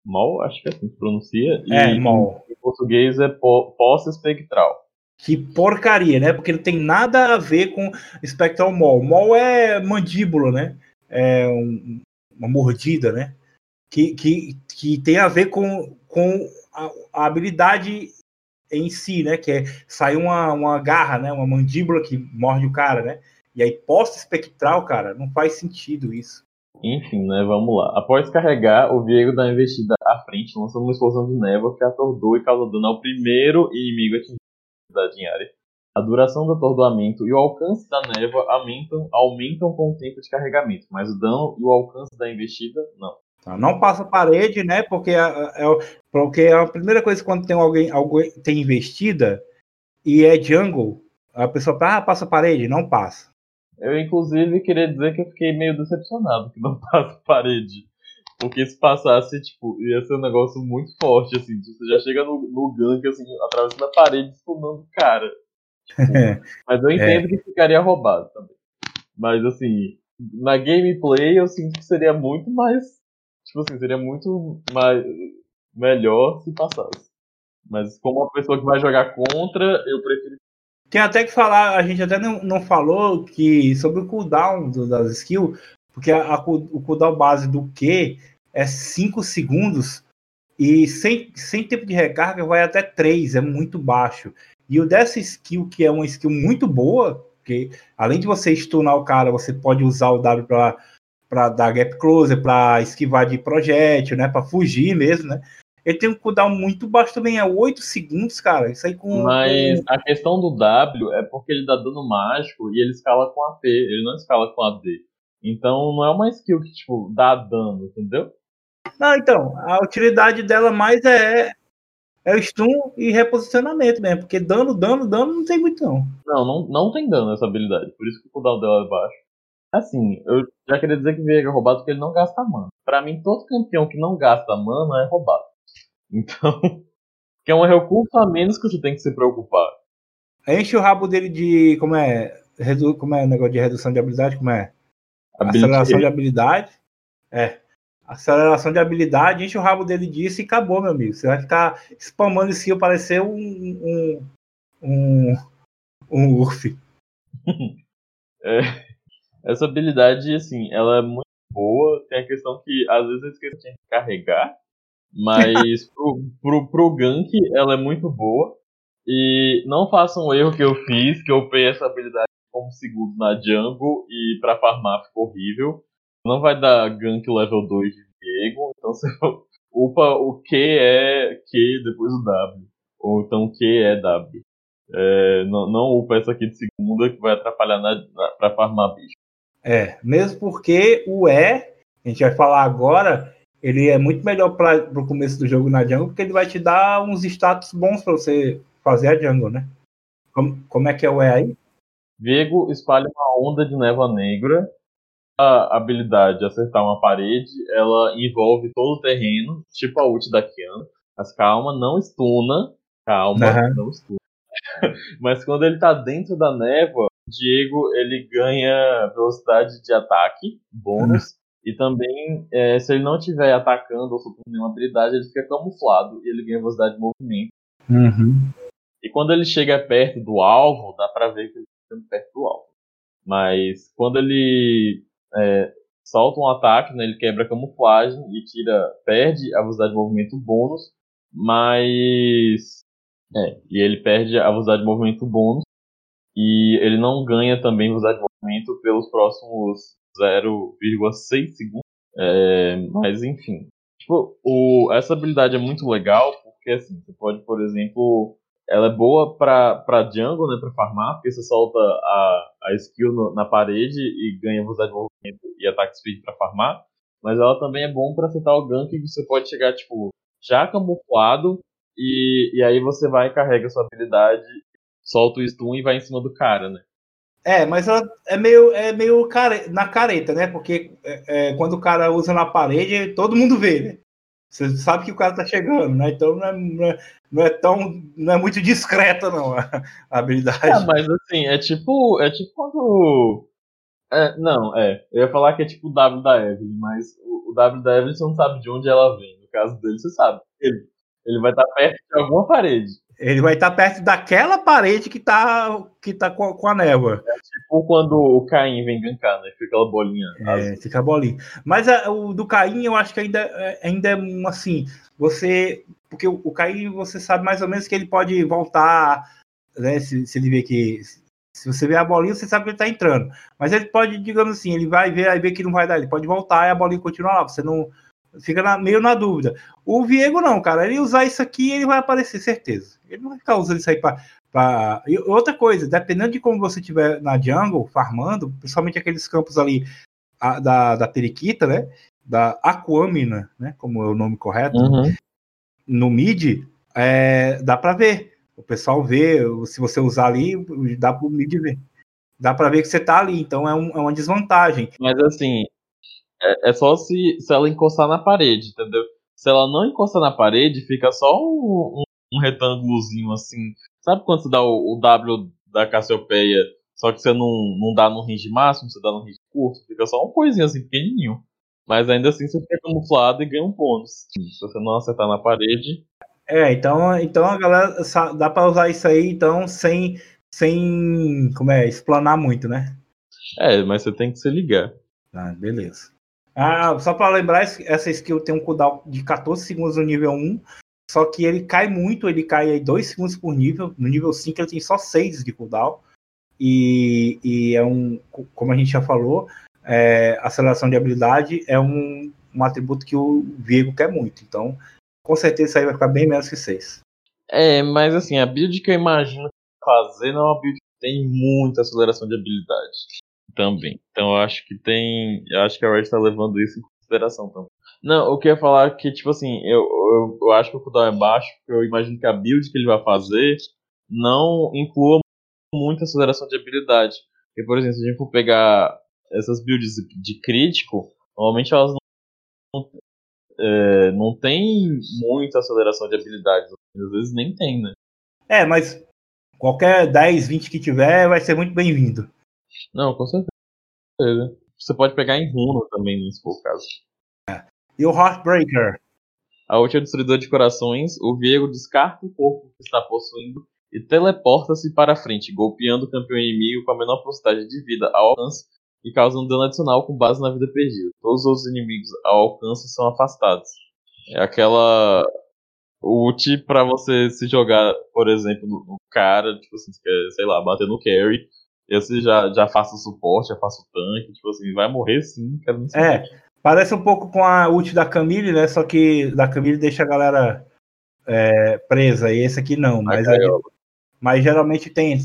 Mall, acho que é assim que pronuncia. É, Mall. Em português é Posse Espectral. Que porcaria, né? Porque não tem nada a ver com Spectral Maul. Maul é mandíbula, né? É um, uma mordida, né? Que, que, que tem a ver com, com a, a habilidade em si, né? Que é sair uma, uma garra, né? Uma mandíbula que morde o cara, né? E aí, posta espectral, cara, não faz sentido isso. Enfim, né? Vamos lá. Após carregar, o Viego dá uma investida à frente, lançando uma explosão de névoa que atordou e causou dano ao primeiro inimigo atingido em área. A duração do atordoamento e o alcance da névoa aumentam, aumentam com o tempo de carregamento, mas o dano e o alcance da investida, não. Tá, não passa parede, né? Porque é, é, porque é a primeira coisa quando tem alguém, alguém tem investida e é jungle, a pessoa ah, passa parede, não passa. Eu, inclusive, queria dizer que eu fiquei meio decepcionado que não passa parede. Porque se passasse, tipo, ia ser um negócio muito forte, assim. Tipo, você já chega no, no gank, assim, atravessando a parede, estunando o cara. Tipo, mas eu entendo é. que ficaria roubado também. Mas, assim, na gameplay eu sinto que seria muito mais. Tipo assim, seria muito mais. melhor se passasse. Mas como uma pessoa que vai jogar contra, eu prefiro. Tem até que falar, a gente até não, não falou que sobre o cooldown do, das skills, porque a, a, o cooldown base do Q é 5 segundos e sem, sem tempo de recarga vai até 3, é muito baixo. E o dessa skill, que é uma skill muito boa, porque além de você stunar o cara, você pode usar o W para dar gap closer, para esquivar de projétil, né? Para fugir mesmo, né? Ele tem um cooldown muito baixo também, é 8 segundos, cara. Isso aí com. Mas a questão do W é porque ele dá dano mágico e ele escala com AP, ele não escala com AD. Então não é uma skill que, tipo, dá dano, entendeu? Não, então, a utilidade dela mais é. É o stun e reposicionamento mesmo, porque dano, dano, dano não tem muito não. Não, não, não tem dano essa habilidade, por isso que o cooldown dela é baixo. Assim, eu já queria dizer que Viego é roubado porque ele não gasta mana. Pra mim, todo campeão que não gasta mana é roubado. Então, que é um recurso a menos que você tem que se preocupar. Enche o rabo dele de. Como é? Redu, como é o negócio de redução de habilidade? Como é? Ability Aceleração de habilidade. É. Aceleração de habilidade, enche o rabo dele disso e acabou, meu amigo. Você vai ficar spamando esse parecer um. um. um. um urf. É, essa habilidade, assim, ela é muito boa. Tem a questão que às vezes eu esqueço de carregar. Mas pro, pro, pro gank ela é muito boa. E não façam o erro que eu fiz, que eu upei essa habilidade como segundo na jungle e pra farmar ficou horrível. Não vai dar gank level 2 de Diego, então você upa o Q é Q depois o W. Ou então Q é W. É, não, não upa essa aqui de segunda que vai atrapalhar na, na, pra farmar bicho. É, mesmo porque o E, a gente vai falar agora, ele é muito melhor para o começo do jogo na jungle, porque ele vai te dar uns status bons para você fazer a jungle, né? Como, como é que é o E aí? Viego espalha uma onda de névoa negra. A habilidade acertar uma parede, ela envolve todo o terreno, tipo a ult da Kiana. Mas calma, não estuna. Calma, Aham. não estuna. Mas quando ele tá dentro da névoa, Diego ele ganha velocidade de ataque, bônus. E também, é, se ele não estiver atacando ou soltando nenhuma habilidade, ele fica camuflado e ele ganha velocidade de movimento. Uhum. E quando ele chega perto do alvo, dá pra ver que ele tá chegando perto do alvo. Mas quando ele é, solta um ataque, né, ele quebra a camuflagem e tira, perde a velocidade de movimento bônus, mas é, e ele perde a velocidade de movimento bônus e ele não ganha também velocidade de movimento pelos próximos 0,6 segundos. É, mas enfim, tipo, o, essa habilidade é muito legal porque assim, você pode, por exemplo, ela é boa pra, pra jungle, né, pra farmar, porque você solta a, a skill no- na parede e ganha velocidade de movimento e ataque speed pra farmar. Mas ela também é bom pra acertar o gank, que você pode chegar, tipo, já camuflado, e, e aí você vai e carrega sua habilidade, solta o stun e vai em cima do cara, né? É, mas ela é meio, é meio care, na careta, né? Porque é, é, quando o cara usa na parede, todo mundo vê, né? Você sabe que o cara tá chegando, né? Então não é, não é, não é tão. não é muito discreta, não, a, habilidade. É, mas assim, é tipo. É tipo quando. É, não, é. Eu ia falar que é tipo o W da Evelyn, mas o, o W da Evelyn você não sabe de onde ela vem. No caso dele, você sabe. Ele, ele vai estar perto de alguma parede. Ele vai estar perto daquela parede que tá, que tá com, a- com a névoa. Tipo quando o Caim vem gankar, né? Fica aquela bolinha. É, fica a bolinha. Mas a- o do Caim, eu acho que ainda, é- ainda é assim. Você. Porque o, o Caim, você sabe mais ou menos que ele pode voltar. Né, se, se ele vê que. Se você vê a bolinha, você sabe que ele tá entrando. Mas ele pode, digamos assim, ele vai ver, aí vê que não vai dar. Ele pode voltar e a bolinha continua lá. Você não. Fica na- meio na dúvida. O Viego não, cara. Ele usar isso aqui, ele vai aparecer, certeza. Ele não vai ficar usando isso aí pra. pra... Outra coisa, dependendo de como você estiver na jungle, farmando, principalmente aqueles campos ali a- da, da periquita, né? Da aquamina, né? Como é o nome correto, Uhum. no mid, é, dá para ver. O pessoal vê, se você usar ali, dá para o mid ver. Dá para ver que você tá ali, então é, um- é uma desvantagem. Mas assim, é, é só se, se ela encostar na parede, entendeu? Se ela não encostar na parede, fica só um, um, um retângulozinho assim. Sabe quando você dá o, o W da Cassiopeia, só que você não, não dá no range máximo, você dá no range curto? Fica só uma coisinha assim, pequenininho. Mas ainda assim você fica camuflado e ganha um bônus. Se você não acertar na parede. É, então, então a galera dá para usar isso aí, então, sem, sem, como é, explanar muito, né? É, mas você tem que se ligar. Ah, beleza. Ah, só para lembrar, essa skill tem um cooldown de 14 segundos no nível 1, só que ele cai muito, ele cai aí 2 segundos por nível. No nível 5 ele tem só 6 de cooldown. E, e é um, co- como a gente já falou, é, aceleração de habilidade é um, um atributo que o Viego quer muito. Então, com certeza isso aí vai ficar bem menos que 6. É, mas assim, a build que eu imagino fazer não é uma build que tem muita aceleração de habilidade também. Então eu acho que tem. Eu acho que a Red tá levando isso em consideração também. Não, o que eu ia falar é que, tipo assim, eu, eu, eu acho que o cooldown é baixo, porque eu imagino que a build que ele vai fazer não inclua muita aceleração de habilidade. Porque, por exemplo, se a gente for pegar essas builds de crítico, normalmente elas não, é, não tem muita aceleração de habilidades. Às vezes nem tem, né? É, mas qualquer 10, 20 que tiver vai ser muito bem-vindo. Não, com certeza. Você pode pegar em runo também, se for o caso. É. E o Heartbreaker? A última destruidor de corações, o Viego descarta o corpo que está possuindo e teleporta-se para frente, golpeando o campeão inimigo com a menor porcentagem de vida ao alcance e causando dano adicional com base na vida perdida. Todos os inimigos ao alcance são afastados. É aquela ult para você se jogar, por exemplo, no, cara, tipo assim, quer, sei lá, bater no carry, esse já, já faça o suporte, já faça o tanque, tipo assim, vai morrer sim, quero não É, parece um pouco com a ult da Camille, né? Só que da Camille deixa a galera é, presa, e esse aqui não. Mas, é, mas geralmente tem.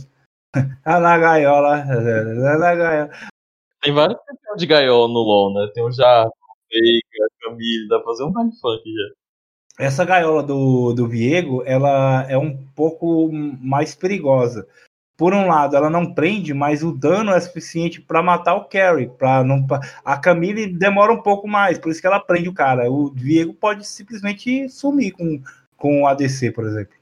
ah, na gaiola, na gaiola. Tem vários campeões de gaiola no LoL, né? Tem o Jarro, Veiga, Camille, dá pra fazer um baile funk já. Essa gaiola do, do Viego, ela é um pouco mais perigosa por um lado, ela não prende, mas o dano é suficiente para matar o Carry. Pra não, pra... A Camille demora um pouco mais, por isso que ela prende o cara. O Diego pode simplesmente sumir com, com o ADC, por exemplo.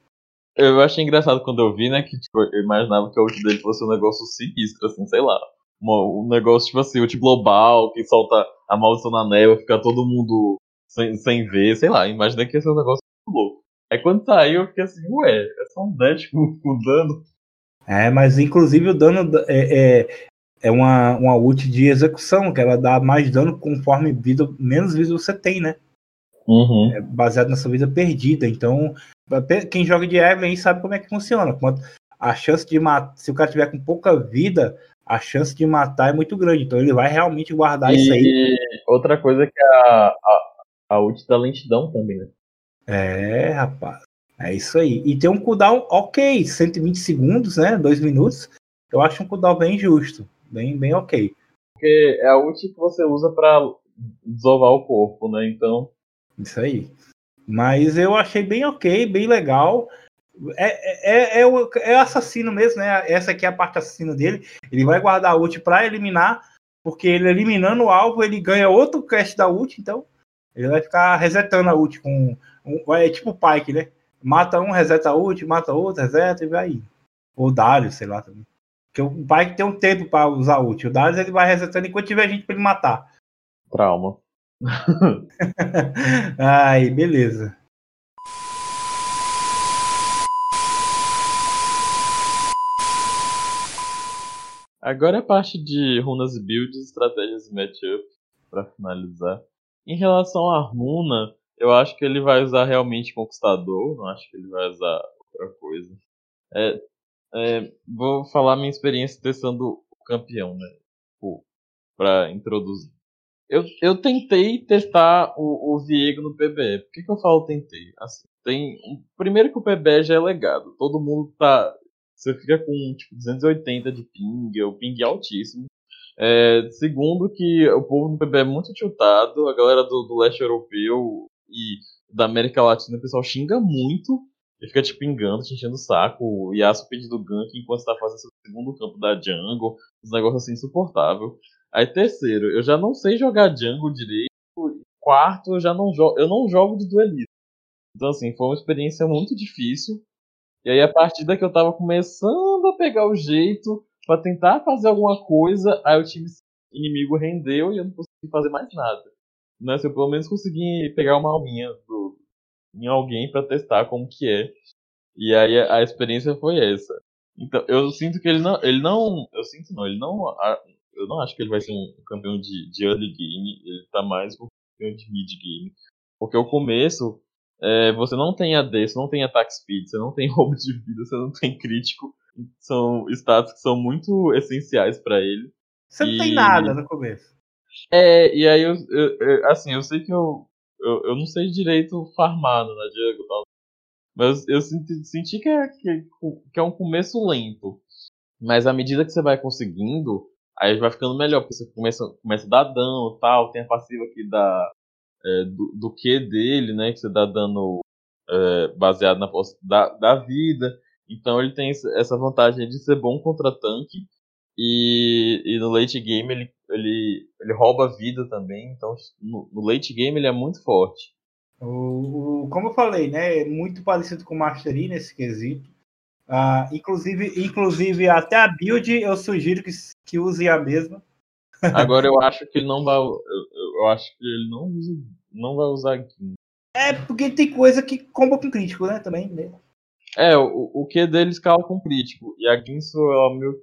Eu achei engraçado quando eu vi, né, que tipo, eu imaginava que a ult dele fosse um negócio sinistro, assim, sei lá. Um, negócio, tipo assim, ult global, que solta a maldição na neva, fica todo mundo sem, sem ver, sei lá. Imaginei que ia ser um negócio muito louco. Aí quando saiu, eu fiquei assim, ué, é só um dash com, com dano. É, mas inclusive o dano é, é, é, uma, uma ult de execução, que ela dá mais dano conforme vida, menos vida você tem, né? Uhum. É baseado na sua vida perdida. Então, quem joga de Evelyn sabe como é que funciona. A chance de matar, se o cara tiver com pouca vida, a chance de matar é muito grande. Então ele vai realmente guardar e isso aí. Outra coisa é que a, a, a ult da lentidão também, né? É, rapaz. É isso aí. E tem um cooldown ok, 120 segundos, né? Dois minutos. Eu acho um cooldown bem justo. Bem, bem ok. Porque é a ult que você usa para desovar o corpo, né? Então. Isso aí. Mas eu achei bem ok, bem legal. É, é, é, o, é assassino mesmo, né? Essa aqui é a parte assassina dele. Ele vai guardar a ult para eliminar, porque ele eliminando o alvo, ele ganha outro cast da ult, então ele vai ficar resetando a ult com. Um, é tipo o Pike, né? Mata um, reseta a ult, mata outro, reseta e vai. Ou Darius, sei lá também. Porque o pai tem um tempo para usar ult. O Darius ele vai resetando enquanto tiver gente para ele matar. Trauma. Ai, beleza. Agora é a parte de runas builds, estratégias e matchup para finalizar. Em relação à runa, eu acho que ele vai usar realmente Conquistador, não acho que ele vai usar outra coisa. É, é, vou falar minha experiência testando o campeão, né? Pra introduzir. Eu, eu tentei testar o, o Viego no PBE. Por que, que eu falo tentei? Assim, tem, primeiro que o PBE já é legado. Todo mundo tá. Você fica com tipo 280 de ping, o ping é altíssimo. É, segundo que o povo no PBE é muito tiltado, a galera do, do leste europeu e da América Latina, o pessoal xinga muito e fica te pingando, te enchendo o saco. O Yasuo pedindo gank enquanto você tá fazendo seu segundo campo da jungle. Uns negócios assim insuportável. Aí terceiro, eu já não sei jogar jungle direito. Quarto, eu já não jogo. Eu não jogo de duelista. Então assim, foi uma experiência muito difícil. E aí a partir daqui eu tava começando a pegar o jeito para tentar fazer alguma coisa, aí o time inimigo rendeu e eu não consegui fazer mais nada né, se eu pelo menos conseguir pegar uma alminha do, em alguém para testar como que é. E aí a, a, experiência foi essa. Então, eu sinto que ele não, ele não, eu sinto não, ele não, eu não acho que ele vai ser um campeão de, de early game, ele tá mais um campeão de mid game. Porque o começo, é, você não tem AD, você não tem attack speed, você não tem roubo de vida, você não tem crítico. São status que são muito essenciais para ele. Você não tem nada no começo. É, e aí eu, eu, eu, assim, eu sei que eu, eu, eu não sei direito farmado na né, Diego tal. Mas eu senti, senti que, é, que, que é um começo lento. Mas à medida que você vai conseguindo, aí vai ficando melhor, porque você começa, começa a dar dano tal, tem a passiva que dá é, do, do que dele, né? Que você dá dano é, baseado na da, da vida. Então ele tem essa vantagem de ser bom contra tanque. E, e no late game ele, ele, ele rouba vida também. Então no, no late game ele é muito forte. O, o, como eu falei, né? É muito parecido com o Mastery nesse quesito. Uh, inclusive, inclusive, até a build eu sugiro que, que use a mesma. Agora eu acho que ele não vai. Eu, eu acho que ele não, usa, não vai usar aqui. É, porque tem coisa que comba com crítico, né? Também. Né? É, o, o que dele escala com crítico. E a Ginso, ela meio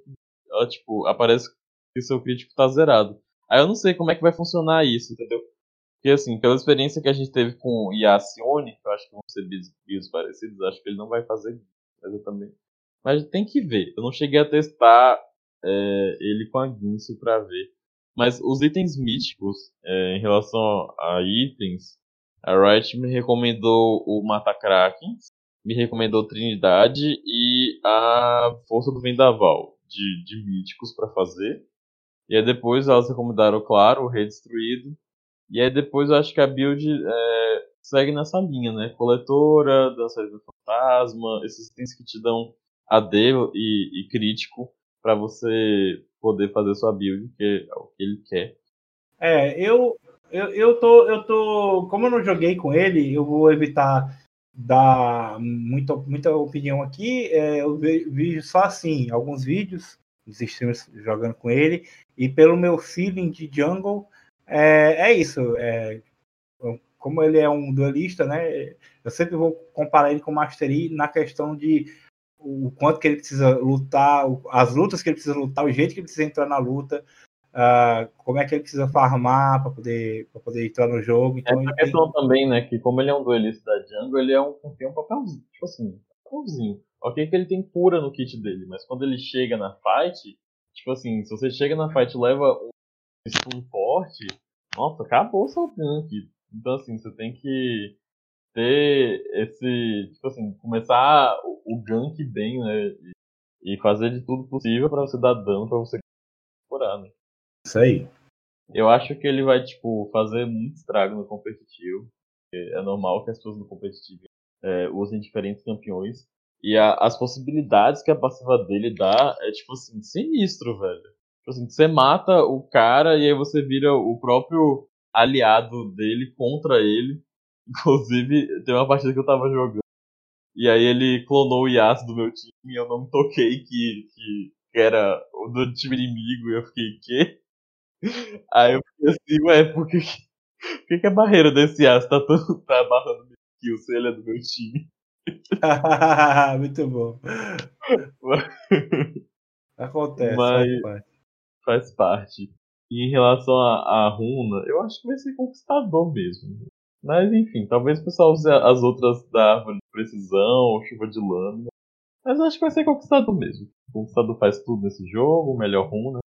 ela, tipo, aparece que seu crítico tá zerado. Aí eu não sei como é que vai funcionar isso, entendeu? Porque assim, pela experiência que a gente teve com o Yacione, que eu acho que vão ser bios parecidos, acho que ele não vai fazer mas eu também. Mas tem que ver. Eu não cheguei a testar é, ele com a Ginsu pra ver. Mas os itens místicos, é, em relação a itens, a Riot me recomendou o Mata Krakens, me recomendou Trinidade e a Força do Vendaval de, de míticos para fazer. E aí depois elas recomendaram, claro, o Redestruído. E aí depois eu acho que a build é, segue nessa linha, né? Coletora, Dança do Fantasma, esses itens que te dão AD e, e crítico para você poder fazer sua build, que é o que ele quer. É, eu, eu, eu, tô, eu tô. Como eu não joguei com ele, eu vou evitar dar muita, muita opinião aqui. É, eu vejo só assim, alguns vídeos dos streamers jogando com ele, e pelo meu feeling de jungle, é, é isso. É, como ele é um duelista, né? Eu sempre vou comparar ele com o Mastery na questão de o quanto que ele precisa lutar, as lutas que ele precisa lutar, o jeito que ele precisa entrar na luta, uh, como é que ele precisa farmar para poder, poder entrar no jogo. Então, Essa questão tem... também, né, que como ele é um duelista da jungle, ele é um, tem um papelzinho, tipo assim, papelzinho. Ok que ele tem cura no kit dele, mas quando ele chega na fight, tipo assim, se você chega na fight e leva um stun forte, nossa, acabou o seu gank. Então assim, você tem que ter esse, tipo assim, começar o, o gank bem, né? E, e, fazer de tudo possível para você dar dano para você curar, né? Isso aí. Eu acho que ele vai, tipo, fazer muito estrago no competitivo. É normal que as pessoas no competitivo é, usem diferentes campeões. E a, as possibilidades que a passiva dele dá é, tipo assim, sinistro, velho. Tipo assim, você mata o cara e aí você vira o próprio aliado dele contra ele. Inclusive, tem uma partida que eu tava jogando. E aí ele clonou o Yasuo do meu time e eu não me toquei que, que, que era o do time inimigo e eu fiquei, quê? Aí eu fiquei assim, ué, por que, por que, a barreira desse Yasuo tá, tá abarrando meu kill se ele é do meu time? Muito bom. Acontece. Mas faz, faz parte. E em relação à runa, eu acho que vai ser conquistador mesmo. Mas enfim, talvez o pessoal use as outras da árvore de precisão ou chuva de lâmina. Mas eu acho que vai ser conquistador mesmo. O conquistador faz tudo nesse jogo, melhor runa.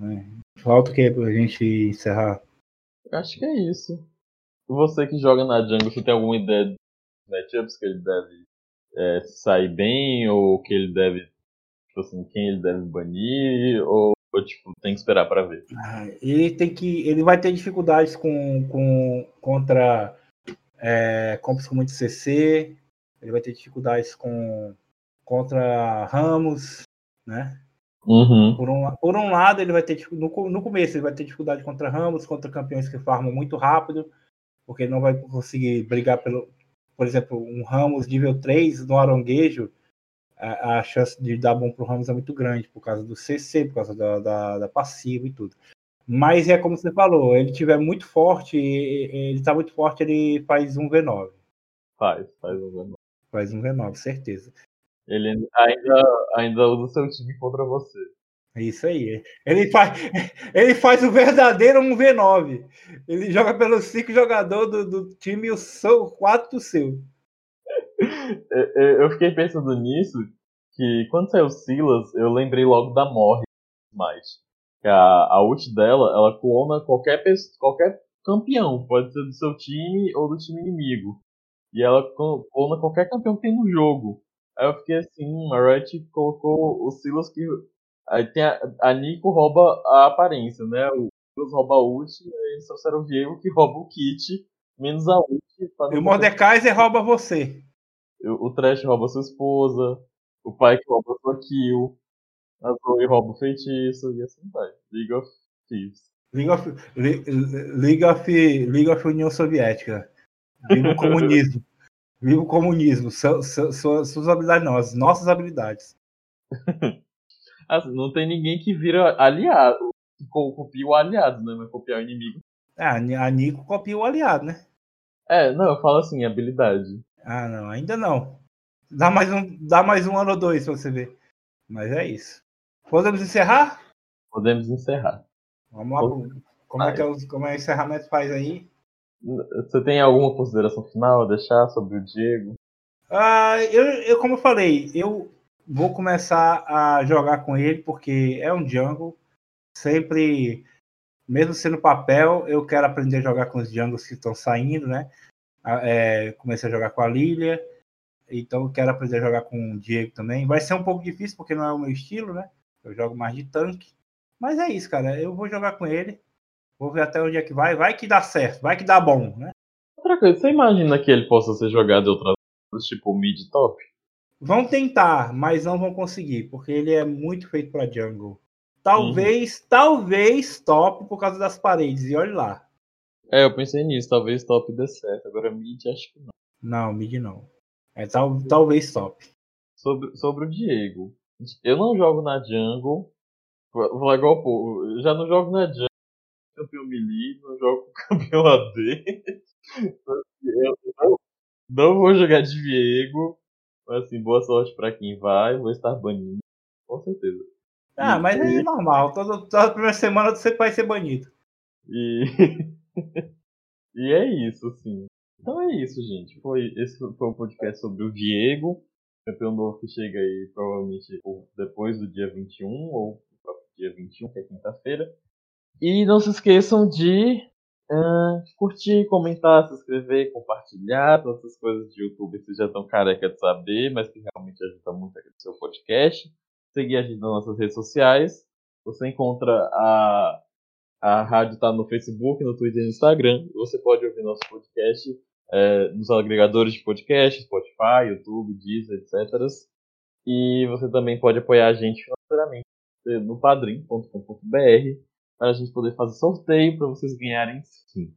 É. Falta o que pra gente encerrar? Eu acho que é isso. Você que joga na jungle, você tem alguma ideia de matchups que ele deve é, sair bem, ou que ele deve. Tipo assim, quem ele deve banir, ou ou, tipo, tem que esperar para ver? Ah, ele tem que. Ele vai ter dificuldades com, com contra é, compras com muito CC. Ele vai ter dificuldades com contra Ramos, né? Uhum. Por, um, por um lado, ele vai ter no, no começo ele vai ter dificuldade contra Ramos, contra campeões que farmam muito rápido, porque ele não vai conseguir brigar pelo, por exemplo, um Ramos nível 3 no aronguejo, a, a chance de dar bom para o Ramos é muito grande, por causa do CC, por causa da, da, da passiva e tudo. Mas é como você falou, ele tiver muito forte, ele está muito forte, ele faz um V9. Faz, faz um V9. Faz um V9, certeza. Ele ainda, ainda usa o seu time contra você. É isso aí. Ele faz, ele faz o verdadeiro um V9. Ele joga pelos cinco jogadores do, do time e o quatro do seu. eu fiquei pensando nisso, que quando saiu Silas, eu lembrei logo da Morre mais. Que a, a ult dela, ela clona qualquer, qualquer campeão, pode ser do seu time ou do time inimigo. E ela clona qualquer campeão que tem no jogo. Aí eu fiquei assim, hum, a Riot colocou o Silas que. Aí tem a, a Nico rouba a aparência, né? O Silas rouba a ult, e eles trouxeram o Diego que rouba o kit Menos a ult. E o Mordekaiser rouba você. O, o Trash rouba sua esposa. O pai que rouba sua kill. A Zoe rouba o feitiço. E assim vai. League of Thieves. League of, League of, League of União Soviética. Viva o comunismo. Viva o comunismo. Su, su, su, suas habilidades não, as nossas habilidades. assim, não tem ninguém que vira aliado. Que copia o aliado, né? Mas copiar o inimigo. Ah, a Nico copia o aliado, né? É, não, eu falo assim, habilidade. Ah, não, ainda não. Dá mais um, dá mais um ano ou dois pra você ver. Mas é isso. Podemos encerrar? Podemos encerrar. Vamos lá. Como, como é que é o, como é o encerramento faz aí? Você tem alguma consideração final a deixar sobre o Diego? Ah, eu, eu, como eu falei, eu vou começar a jogar com ele porque é um jungle. Sempre, mesmo sendo papel, eu quero aprender a jogar com os jungles que estão saindo, né? É, comecei a jogar com a Lilia, então quero aprender a jogar com o Diego também. Vai ser um pouco difícil porque não é o meu estilo, né? Eu jogo mais de tanque. Mas é isso, cara. Eu vou jogar com ele. Vou ver até onde é que vai. Vai que dá certo, vai que dá bom, né? Outra coisa, você imagina que ele possa ser jogado de outras tipo mid top? Vão tentar, mas não vão conseguir, porque ele é muito feito para jungle. Talvez, uhum. talvez top por causa das paredes, e olha lá. É, eu pensei nisso, talvez top dê certo. Agora mid acho que não. Não, mid não. É tal, talvez top. Sobre, sobre o Diego. Eu não jogo na jungle. Vou igual o povo. Já não jogo na jungle. Melee, não jogo com campeão AD. eu não, não vou jogar de Diego. Mas assim, boa sorte pra quem vai. Vou estar banido. Com certeza. Ah, mas é normal. Toda, toda primeira semana você vai ser banido. E. e é isso, assim. Então é isso, gente. Foi, esse foi o podcast sobre o Diego, campeão novo que chega aí provavelmente depois do dia 21 ou dia 21, que é quinta-feira. E não se esqueçam de uh, curtir, comentar, se inscrever, compartilhar, todas essas coisas de YouTube que já estão careca de saber, mas que realmente ajuda muito a crescer o podcast. Seguir a gente nas nossas redes sociais. Você encontra a a rádio está no Facebook, no Twitter e no Instagram. Você pode ouvir nosso podcast é, nos agregadores de podcast, Spotify, YouTube, Deezer, etc. E você também pode apoiar a gente financeiramente no padrim.com.br para a gente poder fazer sorteio para vocês ganharem sim.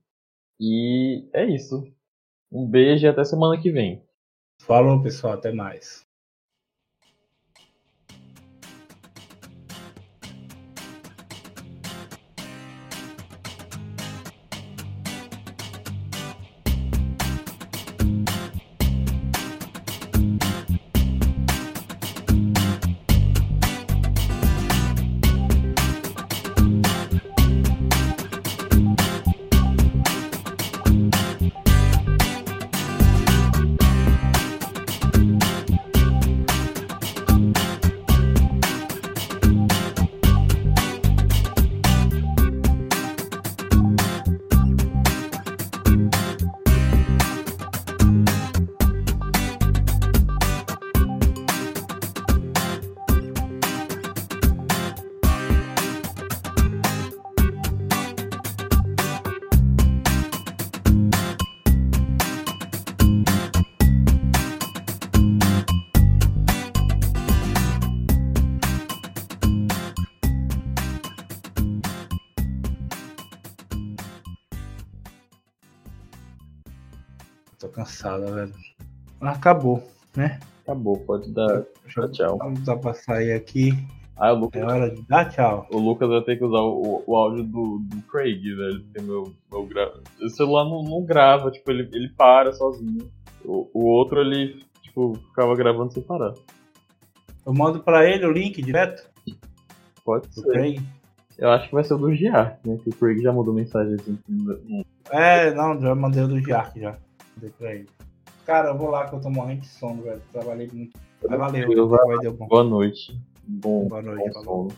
E é isso. Um beijo e até semana que vem. Falou, pessoal. Até mais. Velho. Acabou, né? Acabou, pode dar Deixa tchau. Vamos dar pra sair aqui. Ah, o Lucas... É hora de dar tchau. O Lucas vai ter que usar o, o áudio do, do Craig, velho. Porque meu, meu gra... o celular não, não grava, tipo, ele, ele para sozinho. O, o outro, ele, tipo, ficava gravando sem parar. Eu mando pra ele o link direto? Pode ser. Craig. Eu acho que vai ser o do Giark, né? Que o Craig já mandou mensagem assim. É, não, já mandei o do Giark já. Mandei pra ele. Cara, eu vou lá que eu tô morrendo de sono, velho. Trabalhei muito. Valeu, vai, deu bom. Boa noite. Bom, Boa noite, bom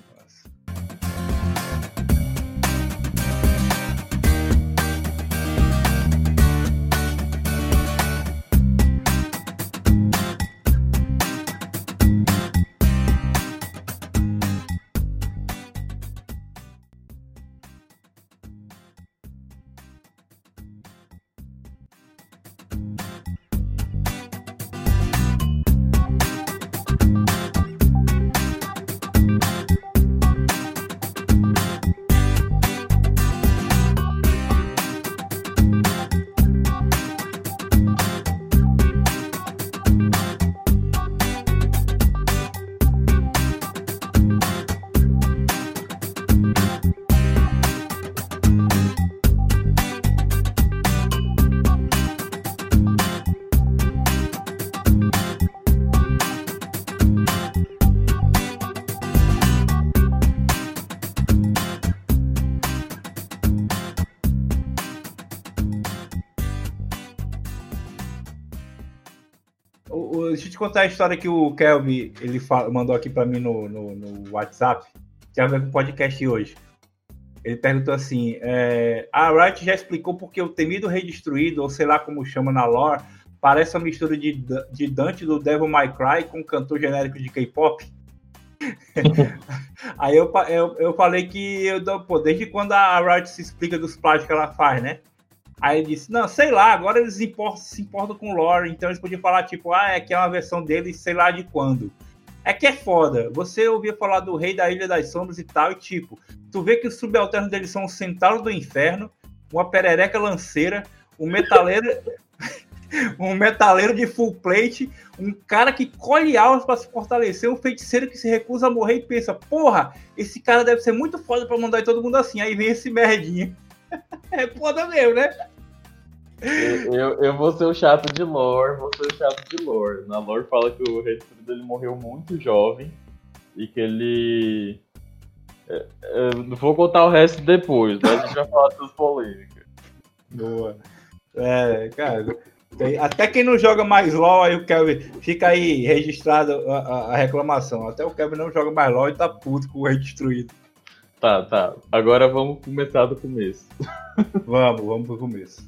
te contar a história que o Kelvin ele fala, mandou aqui para mim no, no, no, WhatsApp, que tem a ver com o podcast hoje. Ele perguntou assim: é, a Wright já explicou porque o temido rei destruído, ou sei lá como chama na lore, parece uma mistura de, de Dante do Devil May Cry com um cantor genérico de K-pop? Aí eu, eu, eu falei que eu pô, desde quando a Wright se explica dos plágios que ela faz, né? Aí ele disse, não, sei lá, agora eles importam, se importam com o lore, então eles podiam falar, tipo, ah, é que é uma versão dele, sei lá de quando. É que é foda. Você ouvia falar do Rei da Ilha das Sombras e tal, e tipo, tu vê que os subalternos deles são o Centauro do Inferno, uma perereca lanceira, um metaleiro. um metaleiro de full plate, um cara que colhe almas para se fortalecer, um feiticeiro que se recusa a morrer e pensa, porra, esse cara deve ser muito foda para mandar todo mundo assim. Aí vem esse merdinho. é foda mesmo, né? Eu, eu, eu, vou ser o chato de lore, vou ser o chato de lore. Na lore fala que o rei dele morreu muito jovem e que ele. É, é, não vou contar o resto depois, mas a gente vai falar das polêmicas. Boa. É, cara. Até quem não joga mais LOL, aí o Kevin fica aí registrado a, a, a reclamação. Até o Kevin não joga mais LOL e tá puto com o rei destruído. Tá, tá. Agora vamos começar do começo. vamos, vamos pro começo.